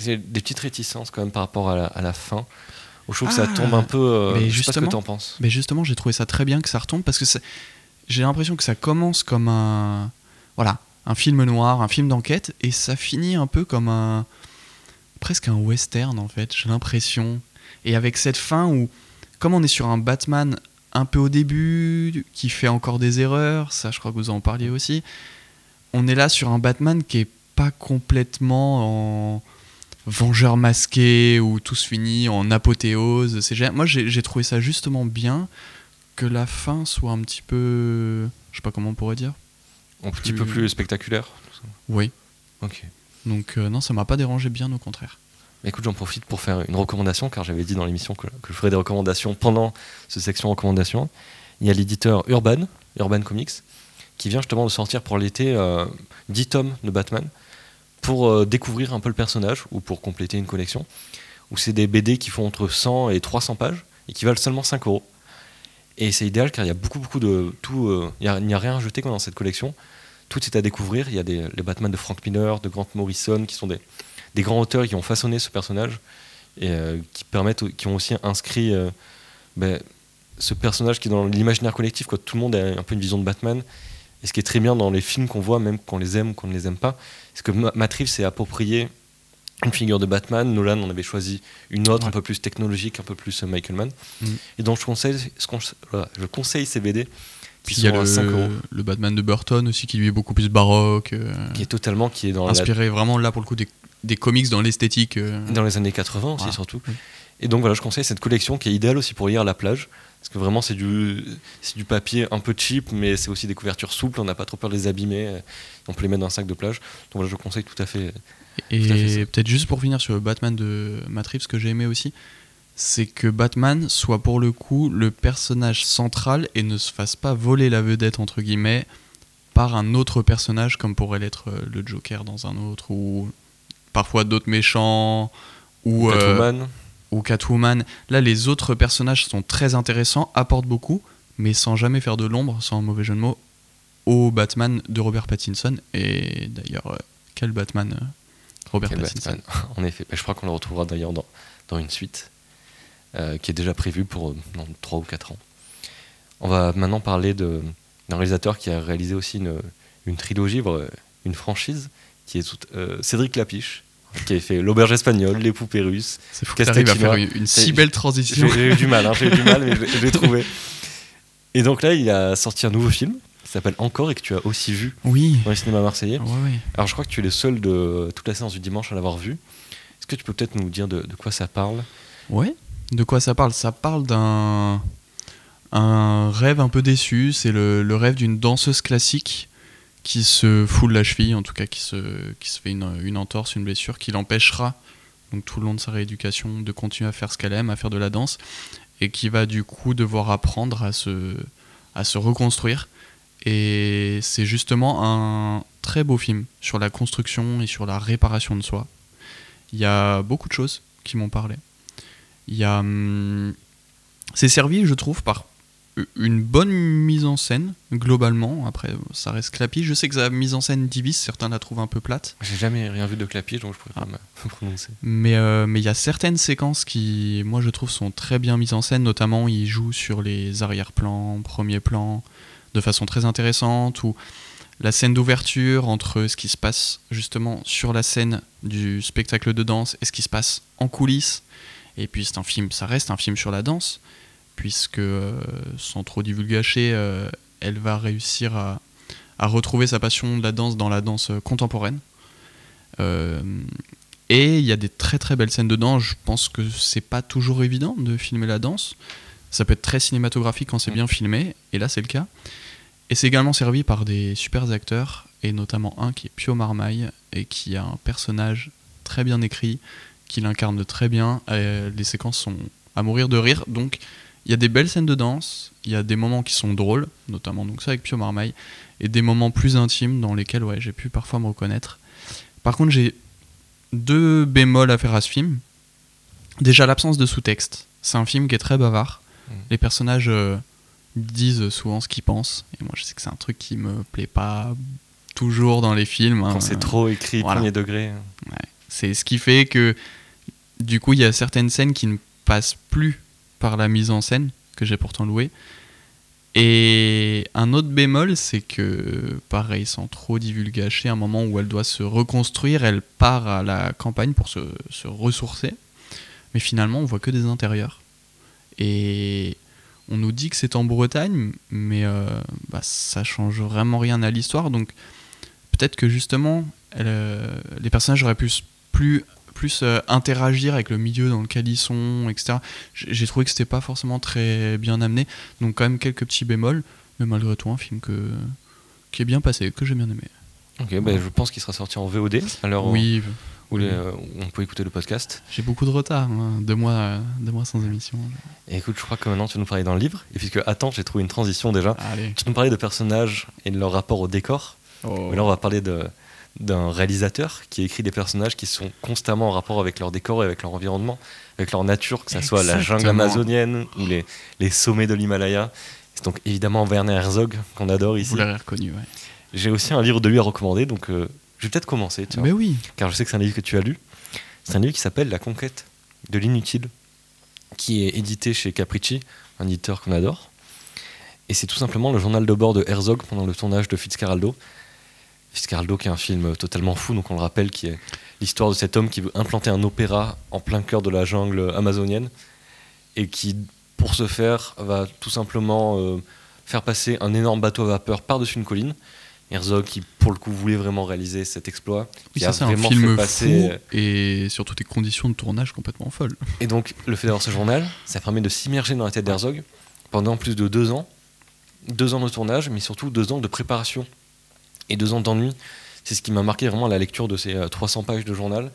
J'ai des petites réticences quand même par rapport à la, à la fin. Où je trouve que ça Ah, tombe un peu. euh, mais je sais pas ce que justement- t'en penses. Mais justement, j'ai trouvé ça très bien que ça retombe parce que j'ai l'impression que ça commence comme un voilà, un film noir, un film d'enquête et ça finit un peu comme un presque un western en fait, j'ai l'impression. Et avec cette fin où comme on est sur un Batman un peu au début qui fait encore des erreurs, ça je crois que vous en parliez aussi. On est là sur un Batman qui est pas complètement en vengeur masqué où tout se finit en apothéose. C'est Moi, j'ai trouvé ça justement bien que la fin soit un petit peu. Je sais pas comment on pourrait dire. Un petit peu plus spectaculaire. Oui. Ok. Donc, euh, non, ça m'a pas dérangé, bien au contraire. Mais écoute, j'en profite pour faire une recommandation, car j'avais dit dans l'émission que, que je ferais des recommandations pendant cette section recommandations. Il y a l'éditeur Urban, Urban Comics, qui vient justement de sortir pour l'été euh, 10 tomes de Batman pour euh, découvrir un peu le personnage ou pour compléter une collection. Où c'est des BD qui font entre 100 et 300 pages et qui valent seulement 5 euros. Et c'est idéal car il y a beaucoup, beaucoup de tout. euh, Il n'y a, rien à jeter dans cette collection. Tout est à découvrir. Il y a des, les Batman de Frank Miller, de Grant Morrison, qui sont des, des grands auteurs qui ont façonné ce personnage et euh, qui permettent, qui ont aussi inscrit ben, ce personnage qui est dans l'imaginaire collectif. Quoi. Tout le monde a un peu une vision de Batman. Et ce qui est très bien dans les films qu'on voit, même qu'on les aime ou qu'on ne les aime pas, c'est que Ma- Matt Reeves s'est approprié une figure de Batman. Nolan en avait choisi une autre, un peu plus technologique, un peu plus euh, Michael Mann. Mm. Et donc je conseille, voilà, je conseille ces BD qui Puis il y a sont à 5 euros. le, Batman de Burton aussi qui lui est beaucoup plus baroque. euh, Qui est totalement qui est dans la- inspiré vraiment là pour le coup des, des comics dans l'esthétique. euh, Dans les années 80 aussi, surtout. Et donc voilà, je conseille cette collection qui est idéale aussi pour lire à la plage. Parce que vraiment, c'est du, c'est du papier un peu cheap, mais c'est aussi des couvertures souples. On n'a pas trop peur de les abîmer. euh, On peut les mettre dans un sac de plage. Donc voilà, je conseille tout à fait. Et peut-être juste pour finir sur le Batman de Matt Reeves, ce que j'ai aimé aussi, c'est que Batman soit pour le coup le personnage central et ne se fasse pas voler la vedette, entre guillemets, par un autre personnage comme pourrait l'être euh, le Joker dans un autre, ou parfois d'autres méchants, ou, Ou euh, Catwoman. Ou Catwoman. Là, les autres personnages sont très intéressants, apportent beaucoup, mais sans jamais faire de l'ombre, sans mauvais jeu de mots, au Batman de Robert Pattinson. Et d'ailleurs, euh, quel Batman euh, Robert Quel Pattinson. Batman. en effet. Je crois qu'on le retrouvera d'ailleurs dans, dans une suite euh, qui est déjà prévue pour dans 3 ou 4 ans. On va maintenant parler de- d'un réalisateur qui a réalisé aussi une, une trilogie, une franchise, qui est toute- euh, Cédric Lapiche, qui a fait L'Auberge espagnole, Les poupées russes. C'est fou à faire une, une si belle transition. J'ai eu du mal, hein, j'ai eu du mal, mais je, je l'ai trouvé. Et donc là, il a sorti un nouveau film qui s'appelle Encore et que tu as aussi vu Oui. dans les cinémas marseillais. Ouais, ouais. Alors je crois que tu es le seul de toute la séance du dimanche à l'avoir vu. Est-ce que tu peux peut-être nous dire de, de quoi ça parle? Ouais. De quoi ça parle? Ça parle d'un un rêve un peu déçu. C'est le, le rêve d'une danseuse classique qui se foule la cheville, en tout cas qui se, qui se fait une, une entorse, une blessure, qui l'empêchera donc tout le long de sa rééducation de continuer à faire ce qu'elle aime, à faire de la danse, et qui va du coup devoir apprendre à se, à se reconstruire. Et c'est justement un très beau film sur la construction et sur la réparation de soi. Il y a beaucoup de choses qui m'ont parlé. Il y a. hum, c'est servi, je trouve, par une bonne mise en scène, globalement. Après, ça reste clapi. Je sais que sa mise en scène divise, certains la trouvent un peu plate. J'ai jamais rien vu de Clapiche, donc je pourrais Ah. pas me prononcer. Mais euh, mais il y a certaines séquences qui, moi, je trouve, sont très bien mises en scène. Notamment, il joue sur les arrière-plans, premiers plans, de façon très intéressante. Ou la scène d'ouverture entre ce qui se passe justement sur la scène du spectacle de danse et ce qui se passe en coulisses. Et puis, c'est un film, ça reste un film sur la danse, puisque, euh, sans trop divulgacher, euh, elle va réussir à, retrouver sa passion de la danse dans la danse contemporaine. Euh, et il y a des très très belles scènes dedans. Je pense que c'est pas toujours évident de filmer la danse. Ça peut être très cinématographique quand c'est bien filmé, et là c'est le cas. Et c'est également servi par des super acteurs, et notamment un qui est Pio Marmaille, et qui a un personnage très bien écrit, qui l'incarne très bien. Les séquences sont à mourir de rire, donc il y a des belles scènes de danse, il y a des moments qui sont drôles, notamment donc ça avec Pio Marmaille, et des moments plus intimes dans lesquels ouais, j'ai pu parfois me reconnaître. Par contre, j'ai deux bémols à faire à ce film. Déjà, l'absence de sous-texte. C'est un film qui est très bavard. Les personnages euh, disent souvent ce qu'ils pensent. Et moi, je sais que c'est un truc qui me plaît pas toujours dans les films. hein. Quand c'est trop écrit, Voilà. premier degré. Ouais. C'est ce qui fait que, du coup, il y a certaines scènes qui ne passent plus par la mise en scène, que j'ai pourtant loué. Et un autre bémol, c'est que, pareil, sans trop divulgacher, un moment où elle doit se reconstruire, elle part à la campagne pour se, ressourcer. Mais finalement, on voit que des intérieurs. Et on nous dit que c'est en Bretagne, mais euh, bah, ça change vraiment rien à l'histoire. Donc peut-être que justement, euh, les personnages auraient pu plus, plus euh, interagir avec le milieu dans lequel ils sont, etc. J'ai trouvé que c'était pas forcément très bien amené. Donc quand même quelques petits bémols, mais malgré tout un film que, qui est bien passé, que j'ai bien aimé. Ok, bah, je pense qu'il sera sorti en VOD, où- Oui. où, les, euh, où on peut écouter le podcast. J'ai beaucoup de retard, hein. deux, mois, euh, deux mois sans émission. Et écoute, je crois que maintenant tu nous parler dans le livre. Et puisque, attends, j'ai trouvé une transition déjà. Allez. Tu nous parlais de personnages et de leur rapport au décor. Oh. Mais là, on va parler de- d'un réalisateur qui écrit des personnages qui sont constamment en rapport avec leur décor et avec leur environnement, avec leur nature, que ce soit la jungle amazonienne ou les, les sommets de l'Himalaya. C'est donc évidemment Werner Herzog, qu'on adore ici. Vous l'avez reconnu, ouais. J'ai aussi un livre de lui à recommander, donc euh, je vais peut-être commencer. tu vois. Mais oui. Car je sais que c'est un livre que tu as lu. C'est un livre qui s'appelle La conquête de l'inutile, qui est édité chez Capricci, un éditeur qu'on adore. Et c'est tout simplement le journal de bord de Herzog pendant le tournage de Fitzcarraldo. Fitzcarraldo qui est un film totalement fou, donc on le rappelle, qui est l'histoire de cet homme qui veut implanter un opéra en plein cœur de la jungle amazonienne et qui, pour ce faire, va tout simplement euh, faire passer un énorme bateau à vapeur par-dessus une colline. Herzog qui, pour le coup, voulait vraiment réaliser cet exploit. Oui, qui ça a c'est un vraiment film fait passer, fou et surtout des conditions de tournage complètement folles. et donc, le fait d'avoir ce journal, ça permet de s'immerger dans la tête d'Herzog pendant plus de deux ans. Deux ans de tournage, mais surtout deux ans de préparation et deux ans d'ennui. C'est ce qui m'a marqué vraiment à la lecture de ces euh, 300 pages de journal.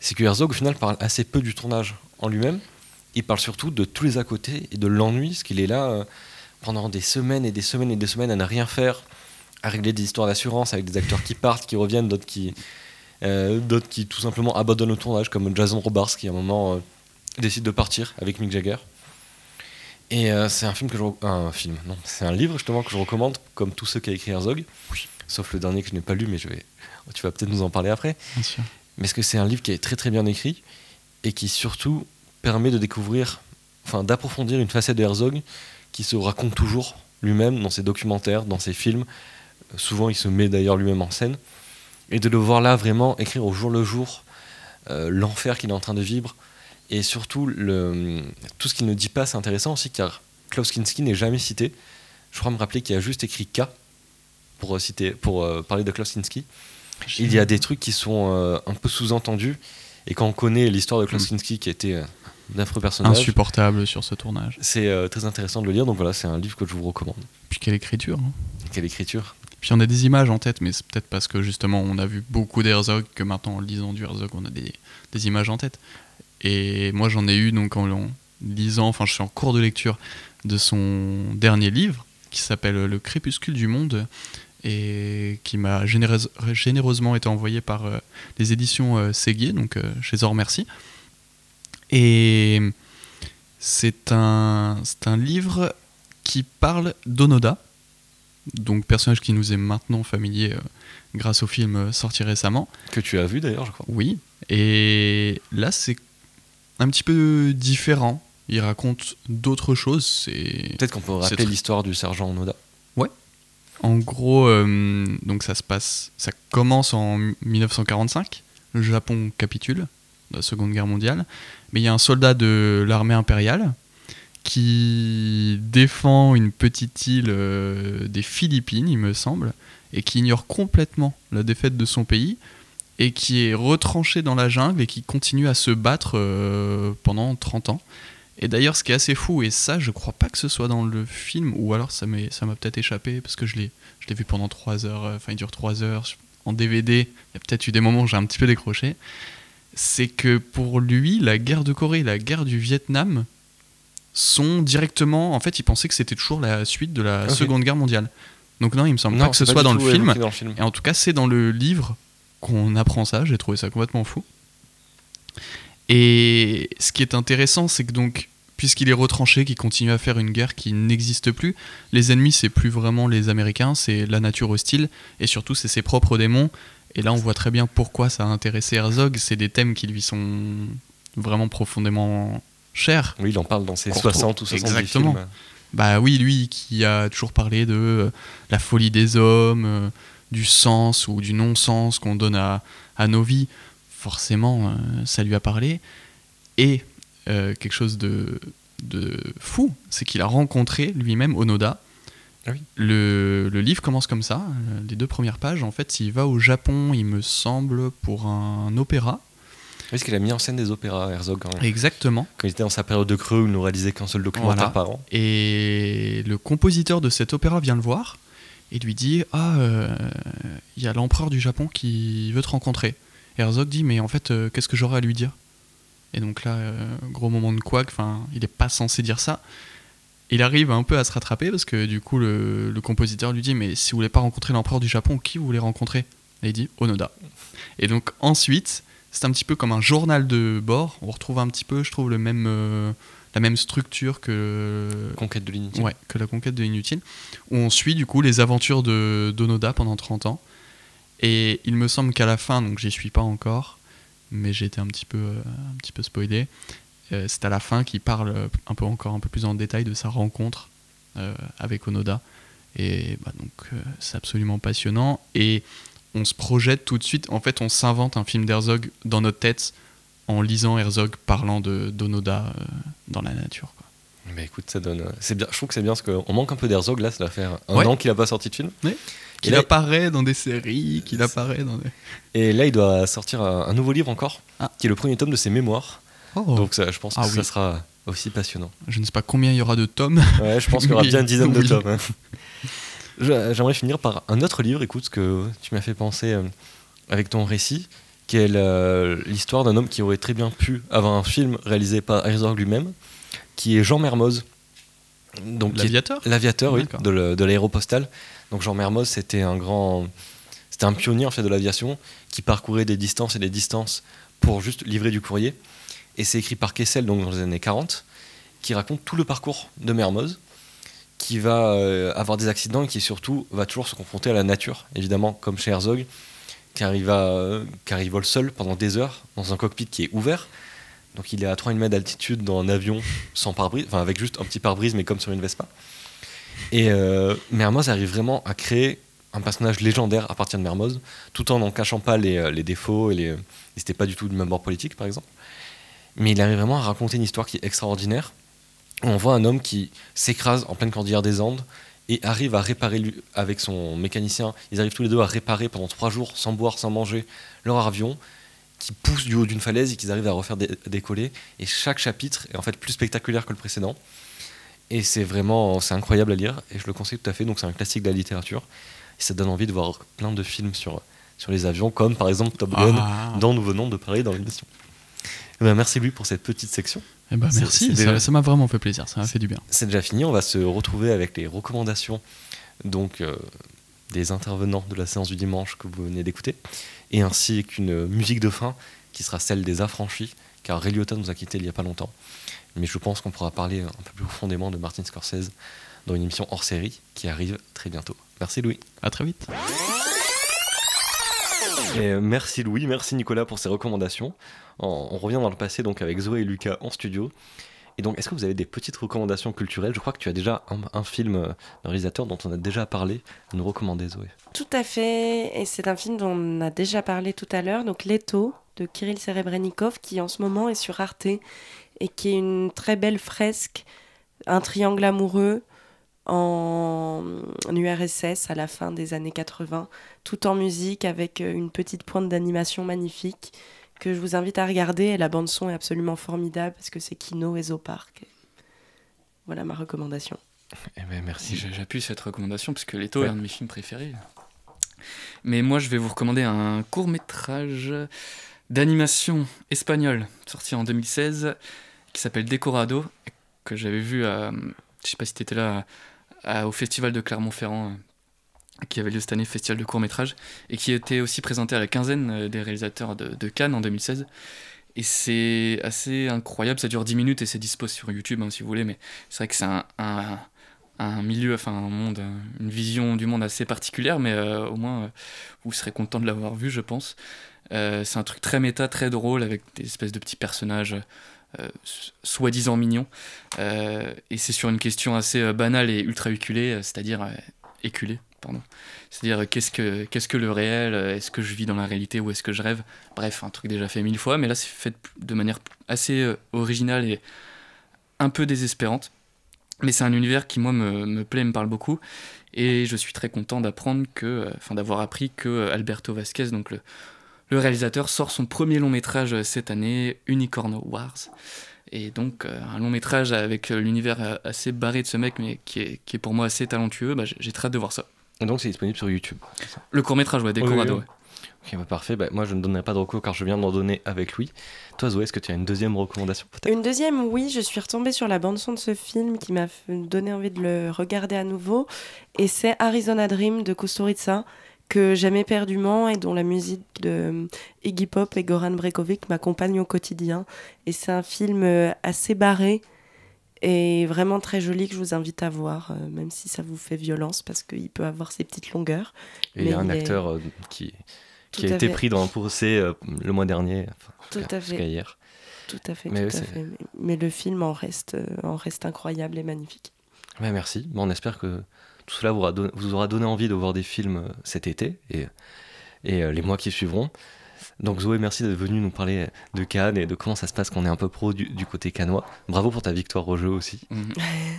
C'est que Herzog, au final, parle assez peu du tournage en lui-même. Il parle surtout de tous les à côté et de l'ennui, parce qu'il est là euh, pendant des semaines et des semaines et des semaines à ne rien faire, à régler des histoires d'assurance avec des acteurs qui partent, qui reviennent, d'autres qui, euh, qui tout simplement abandonnent le tournage, comme Jason Robards qui à un moment euh, décide de partir avec Mick Jagger. Et euh, c'est un film que je un film, non, c'est un livre justement que je recommande, comme tous ceux qu'a écrit Herzog, sauf le dernier que je n'ai pas lu, mais je vais, tu vas peut-être nous en parler après. Bien sûr. Mais est-ce que c'est un livre qui est très très bien écrit et qui surtout permet de découvrir, enfin d'approfondir une facette de Herzog qui se raconte toujours lui-même dans ses documentaires, dans ses films. Souvent, il se met d'ailleurs lui-même en scène. Et de le voir là vraiment écrire au jour le jour euh, l'enfer qu'il est en train de vivre. Et surtout, le, tout ce qu'il ne dit pas, c'est intéressant aussi, car Klaus Kinski n'est jamais cité. Je crois me rappeler qu'il a juste écrit K pour, euh, citer, pour euh, parler de Klaus Kinski. Il y a des trucs qui sont euh, un peu sous-entendus. Et quand on connaît l'histoire de Klaus Mm. Kinski, qui était d'affreux personnage, Insupportable sur ce tournage. c'est euh, très intéressant de le lire. Donc voilà, c'est un livre que je vous recommande. Puis quelle écriture. hein. Quelle écriture Puis on a des images en tête, mais c'est peut-être parce que justement on a vu beaucoup d'Herzog que maintenant en lisant du Herzog on a des, des images en tête. Et moi j'en ai eu donc en, en lisant, enfin je suis en cours de lecture de son dernier livre qui s'appelle Le crépuscule du monde et qui m'a généreuse- généreusement été envoyé par euh, les éditions euh, Séguier, donc euh, chez Zor Merci. Et c'est un, c'est un livre qui parle d'Onoda, donc personnage qui nous est maintenant familier euh, grâce au film euh, sorti récemment. Que tu as vu d'ailleurs, je crois. Oui, et là c'est un petit peu différent. Il raconte d'autres choses. C'est Peut-être qu'on peut rappeler l'histoire du sergent Onoda. En gros, euh, donc ça se passe, ça commence en 1945. Le Japon capitule la Seconde Guerre mondiale, mais il y a un soldat de l'armée impériale qui défend une petite île euh, des Philippines, il me semble, et qui ignore complètement la défaite de son pays et qui est retranché dans la jungle et qui continue à se battre euh, pendant 30 ans. Et d'ailleurs, ce qui est assez fou, et ça, je crois pas que ce soit dans le film, ou alors ça m'a peut-être échappé, parce que je l'ai vu pendant 3 heures, euh, enfin il dure 3 heures, en DVD, il y a peut-être eu des moments où j'ai un petit peu décroché, c'est que pour lui, la guerre de Corée et la guerre du Vietnam sont directement... En fait, il pensait que c'était toujours la suite de la. Seconde Guerre mondiale. Donc non, il me semble Non, pas que ce pas soit dans le, film. dans le film. Et en tout cas, c'est dans le livre qu'on apprend ça. J'ai trouvé ça complètement fou. Et ce qui est intéressant, c'est que donc, puisqu'il est retranché, qu'il continue à faire une guerre qui n'existe plus, les ennemis, c'est plus vraiment les Américains, c'est la nature hostile, et surtout, c'est ses propres démons. Et là, on voit très bien pourquoi ça a intéressé Herzog. C'est des thèmes qui lui sont vraiment profondément chers. Oui, il en parle dans ses Qu'on 60 ou retrouve- 70 Exactement. films. Bah oui, lui qui a toujours parlé de euh, la folie des hommes, euh, du sens ou du non-sens qu'on donne à, à nos vies, forcément, euh, ça lui a parlé. Et euh, quelque chose de, de fou, c'est qu'il a rencontré lui-même Onoda. Ah oui. Le, le livre commence comme ça, euh, les deux premières pages. En fait, il va au Japon, il me semble, pour un opéra. Parce qu'il a mis en scène des opéras, Herzog, même. Exactement. Quand il était dans sa période de creux où il ne réalisait qu'un seul documentaire Voilà. par an. Et le compositeur de cet opéra vient le voir et lui dit Ah, euh, il y a l'empereur du Japon qui veut te rencontrer. Et Herzog dit Mais en fait, euh, qu'est-ce que j'aurais à lui dire? Et donc là, euh, gros moment de couac, enfin, il n'est pas censé dire ça. Il arrive un peu à se rattraper parce que du coup, le, le compositeur lui dit Mais si vous voulez pas rencontrer l'empereur du Japon, qui vous voulez rencontrer? Et il dit Onoda. Et donc ensuite, c'est un petit peu comme un journal de bord. On retrouve un petit peu, je trouve, le même, euh, la même structure que Conquête de l'inutile. Ouais, que la conquête de l'inutile, où on suit du coup les aventures de d'Onoda pendant 30 ans. Et il me semble qu'à la fin, donc j'y suis pas encore, mais j'ai été un petit peu, euh, un petit peu spoilé. euh, c'est à la fin qu'il parle euh, un peu encore un peu plus en détail de sa rencontre euh, avec Onoda. Et bah, donc c'est absolument passionnant. Et on se projette tout de suite. En fait, on s'invente un film d'Herzog dans notre tête en lisant Herzog parlant de d'Onoda dans la nature. quoi. Mais écoute, ça donne. C'est bien. Je trouve que c'est bien parce qu'on manque un peu d'Herzog là. Ça va faire un Ouais. an qu'il a pas sorti de film. Oui. Qu'il là- apparaît dans des séries, qu'il apparaît dans des... Et là, il doit sortir un, nouveau livre encore, Ah. qui est le premier tome de ses mémoires. Oh. Donc ça, je pense que Ah ça oui. sera aussi passionnant. Je ne sais pas combien il y aura de tomes. Ouais, je pense qu'il y aura bien une dizaine de tomes. hein. J'aimerais finir par un autre livre, écoute, ce que tu m'as fait penser euh, avec ton récit, qui est l'histoire d'un homme qui aurait très bien pu avoir un film réalisé par Herzog lui-même, qui est Jean Mermoz. L'aviateur? L'aviateur, oui, de l'aéropostale. Donc Jean Mermoz, c'était un grand... C'était un pionnier en fait de l'aviation qui parcourait des distances et des distances pour juste livrer du courrier. Et c'est écrit par Kessel donc dans les années 40, qui raconte tout le parcours de Mermoz, qui va euh, avoir des accidents et qui surtout va toujours se confronter à la nature, évidemment, comme chez Herzog, car il, va, car il vole seul pendant des heures dans un cockpit qui est ouvert, Donc il est à 3000 mètres d'altitude dans un avion sans pare-brise, enfin avec juste un petit pare-brise, mais comme sur une Vespa. Et euh, Mermoz arrive vraiment à créer un personnage légendaire à partir de Mermoz, tout en n'en cachant pas les, euh, les défauts et les. C'était pas du tout du même bord politique, par exemple. Mais il arrive vraiment à raconter une histoire qui est extraordinaire. On voit un homme qui s'écrase en pleine cordillère des Andes et arrive à réparer avec son mécanicien. Ils arrivent tous les deux à réparer pendant trois jours, sans boire, sans manger, leur avion, qui pousse du haut d'une falaise et qu'ils arrivent à refaire dé- décoller. Et chaque chapitre est en fait plus spectaculaire que le précédent. Et c'est vraiment c'est incroyable à lire et je le conseille tout à fait. Donc c'est un classique de la littérature. Et ça donne envie de voir plein de films sur, sur les avions, comme par exemple Top Gun, Ah. dont nous venons de parler dans l'émission. Eh ben, merci Louis pour cette petite section. Eh ben, merci, déjà- ça m'a vraiment fait plaisir, ça m'a fait du bien. C'est déjà fini, on va se retrouver avec les recommandations donc euh, des intervenants de la séance du dimanche que vous venez d'écouter, et ainsi qu'une musique de fin qui sera celle des affranchis, car Ray Liotta nous a quittés il n'y a pas longtemps. Mais je pense qu'on pourra parler un peu plus profondément de Martin Scorsese dans une émission hors série qui arrive très bientôt. Merci Louis. À très vite. Et euh, merci Louis, merci Nicolas pour ces recommandations. On, revient dans le passé donc avec Zoé et Lucas en studio. Et donc, est-ce que vous avez des petites recommandations culturelles? Je crois que tu as déjà un, un film euh, d'un réalisateur dont on a déjà parlé à nous recommander, Zoé. Tout à fait, et c'est un film dont on a déjà parlé tout à l'heure, donc Leto de Kirill Serebrennikov, qui en ce moment est sur Arte et qui est une très belle fresque, un triangle amoureux en URSS à la fin des années 80, tout en musique avec euh, une petite pointe d'animation magnifique que je vous invite à regarder. Et la bande son est absolument formidable parce que c'est Kino et Zoopark. Voilà ma recommandation. Eh ben, merci. J'appuie cette recommandation puisque Leto Ouais. est un de mes films préférés. Mais moi, je vais vous recommander un court métrage d'animation espagnol sorti en 2016 qui s'appelle Decorado que j'avais vu à, je sais pas si tu étais là au festival de Clermont-Ferrand euh, qui avait lieu cette année, festival de court métrage et qui était aussi présenté à la quinzaine euh, des réalisateurs de, Cannes en 2016. Et c'est assez incroyable, ça dure 10 minutes et c'est dispo sur YouTube hein, si vous voulez, mais c'est vrai que c'est un, un, milieu, enfin un monde, euh, une vision du monde assez particulière, mais au moins vous serez content de l'avoir vu, je pense. C'est un truc très méta, très drôle, avec des espèces de petits personnages euh, soi-disant mignons. Euh, et c'est sur une question assez euh, banale et ultra éculée, c'est-à-dire éculée, pardon. C'est-à-dire qu'est-ce que, qu'est-ce que le réel Est-ce que je vis dans la réalité ou est-ce que je rêve? Bref, un truc déjà fait mille fois, mais là c'est fait de manière assez originale et un peu désespérante. Mais c'est un univers qui, moi, me, me plaît, me parle beaucoup. Et je suis très content d'apprendre que, enfin, d'avoir appris que Alberto Vasquez, donc le, le réalisateur, sort son premier long métrage cette année, Unicorn Wars. Et donc, euh, un long métrage avec euh, l'univers euh, assez barré de ce mec, mais qui est, qui est pour moi assez talentueux. Bah, j'ai très hâte de voir ça. Et donc, c'est disponible sur YouTube. Le court métrage, ouais, Decorado. Oui, oui, oui. Ok, bah, parfait. Bah, moi, je ne donnerai pas de recours car je viens d'en donner avec Louis. Toi, Zoé, est-ce que tu as une deuxième recommandation Une deuxième, oui, je suis retombée sur la bande-son de ce film qui m'a donné envie de le regarder à nouveau. Et c'est Arizona Dream de Kusturica, que j'aime éperdument et dont la musique de euh, Iggy Pop et Goran Bregovic m'accompagne au quotidien. Et c'est un film euh, assez barré et vraiment très joli que je vous invite à voir, euh, même si ça vous fait violence parce qu'il peut avoir ses petites longueurs. Et il y a un est- acteur qui, a été fait. pris dans un procès euh, le mois dernier. enfin, Tout à fait. hier. Tout à fait, Mais tout à c'est- fait. Mais- Mais le film en reste, en reste incroyable et magnifique. Ouais, merci. Bon, on espère que tout cela vous aura, donné, vous aura donné envie de voir des films euh, cet été et, et euh, les mois qui suivront. Donc Zoé, merci d'être venue nous parler de Cannes et de comment ça se passe qu'on est un peu pro du, du côté cannois. Bravo pour ta victoire au jeu aussi, Mhm.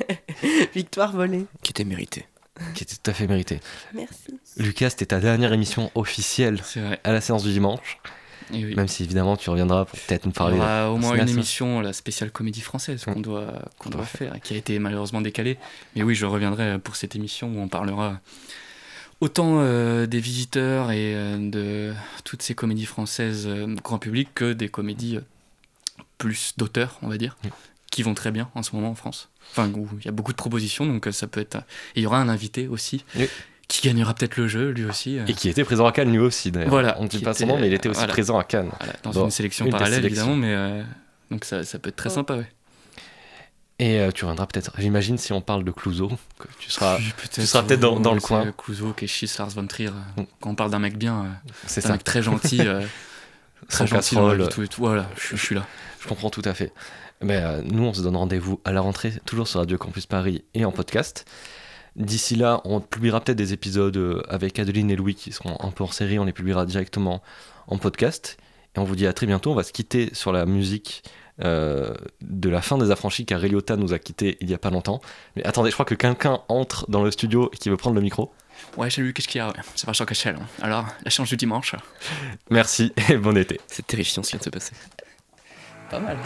Victoire volée. Qui était mérité. qui était tout à fait méritée. Merci. Lucas, c'était ta dernière émission officielle à la séance du dimanche, oui. même si évidemment tu reviendras pour peut-être nous Il y parler. aura au moins une émission, la spéciale comédie française, qu'on Mm. doit, qu'on doit faire, qui a été malheureusement décalée. Mais oui, je reviendrai pour cette émission où on parlera autant euh, des visiteurs et euh, de toutes ces comédies françaises euh, grand public que des comédies plus d'auteurs, on va dire, Mm. qui vont très bien en ce moment en France. Enfin, où il y a beaucoup de propositions, donc ça peut être. Et il y aura un invité aussi. Oui. Qui gagnera peut-être le jeu, lui aussi. euh. Et qui était présent à Cannes lui aussi d'ailleurs. Voilà, On ne dit pas son nom, mais il était aussi voilà. présent à Cannes. Voilà, dans Bon, une sélection une parallèle, évidemment, mais euh, donc ça, ça peut être très sympa, ouais. Et euh, tu reviendras peut-être, j'imagine, si on parle de Clouseau, que tu seras, peut-être dans, dans le coin. Clouseau, Keschis, Lars von Trier. euh, Mm. Quand on parle d'un mec bien, euh, C'est ça. mec très gentil, euh, Très gentil dans tout et tout. Voilà, je, je suis là. Je comprends tout à fait. Mais euh, nous, on se donne rendez-vous à la rentrée, toujours sur Radio Campus Paris et en podcast. D'ici là, on publiera peut-être des épisodes euh, avec Adeline et Louis qui seront un peu hors série. On les publiera directement en podcast. Et on vous dit à très bientôt. On va se quitter sur la musique euh, de la fin des affranchis car Eliota nous a quittés il y a pas longtemps. Mais attendez, je crois que quelqu'un entre dans le studio et qui veut prendre le micro. Ouais, j'ai lu qu'est-ce qu'il y a. C'est pas Jean Cachel. hein. Alors, la chance du dimanche. Merci et bon été. C'est terrifiant ce qui vient de se passer. Pas mal.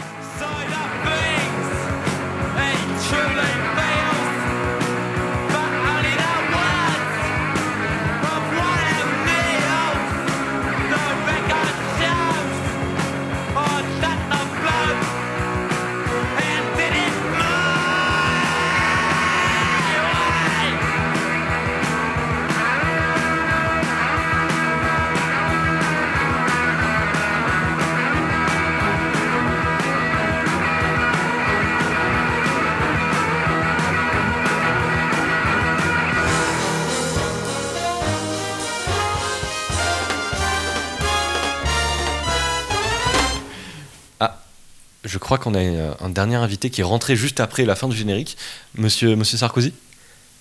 Je crois qu'on a un dernier invité qui est rentré juste après la fin du générique. Monsieur, Monsieur Sarkozy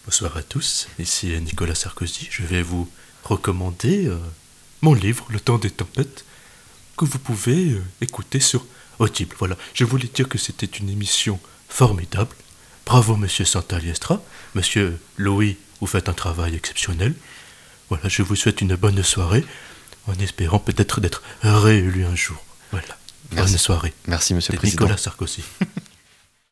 Bonsoir à tous, ici Nicolas Sarkozy. Je vais vous recommander euh, mon livre, Le temps des tempêtes, que vous pouvez euh, écouter sur Audible. Voilà, je voulais dire que c'était une émission formidable. Bravo, monsieur Santaliestra. Monsieur Louis, vous faites un travail exceptionnel. Voilà, je vous souhaite une bonne soirée, en espérant peut-être d'être réélu un jour. Voilà. Bonne Merci. soirée. Merci, monsieur le président. Nicolas Sarkozy.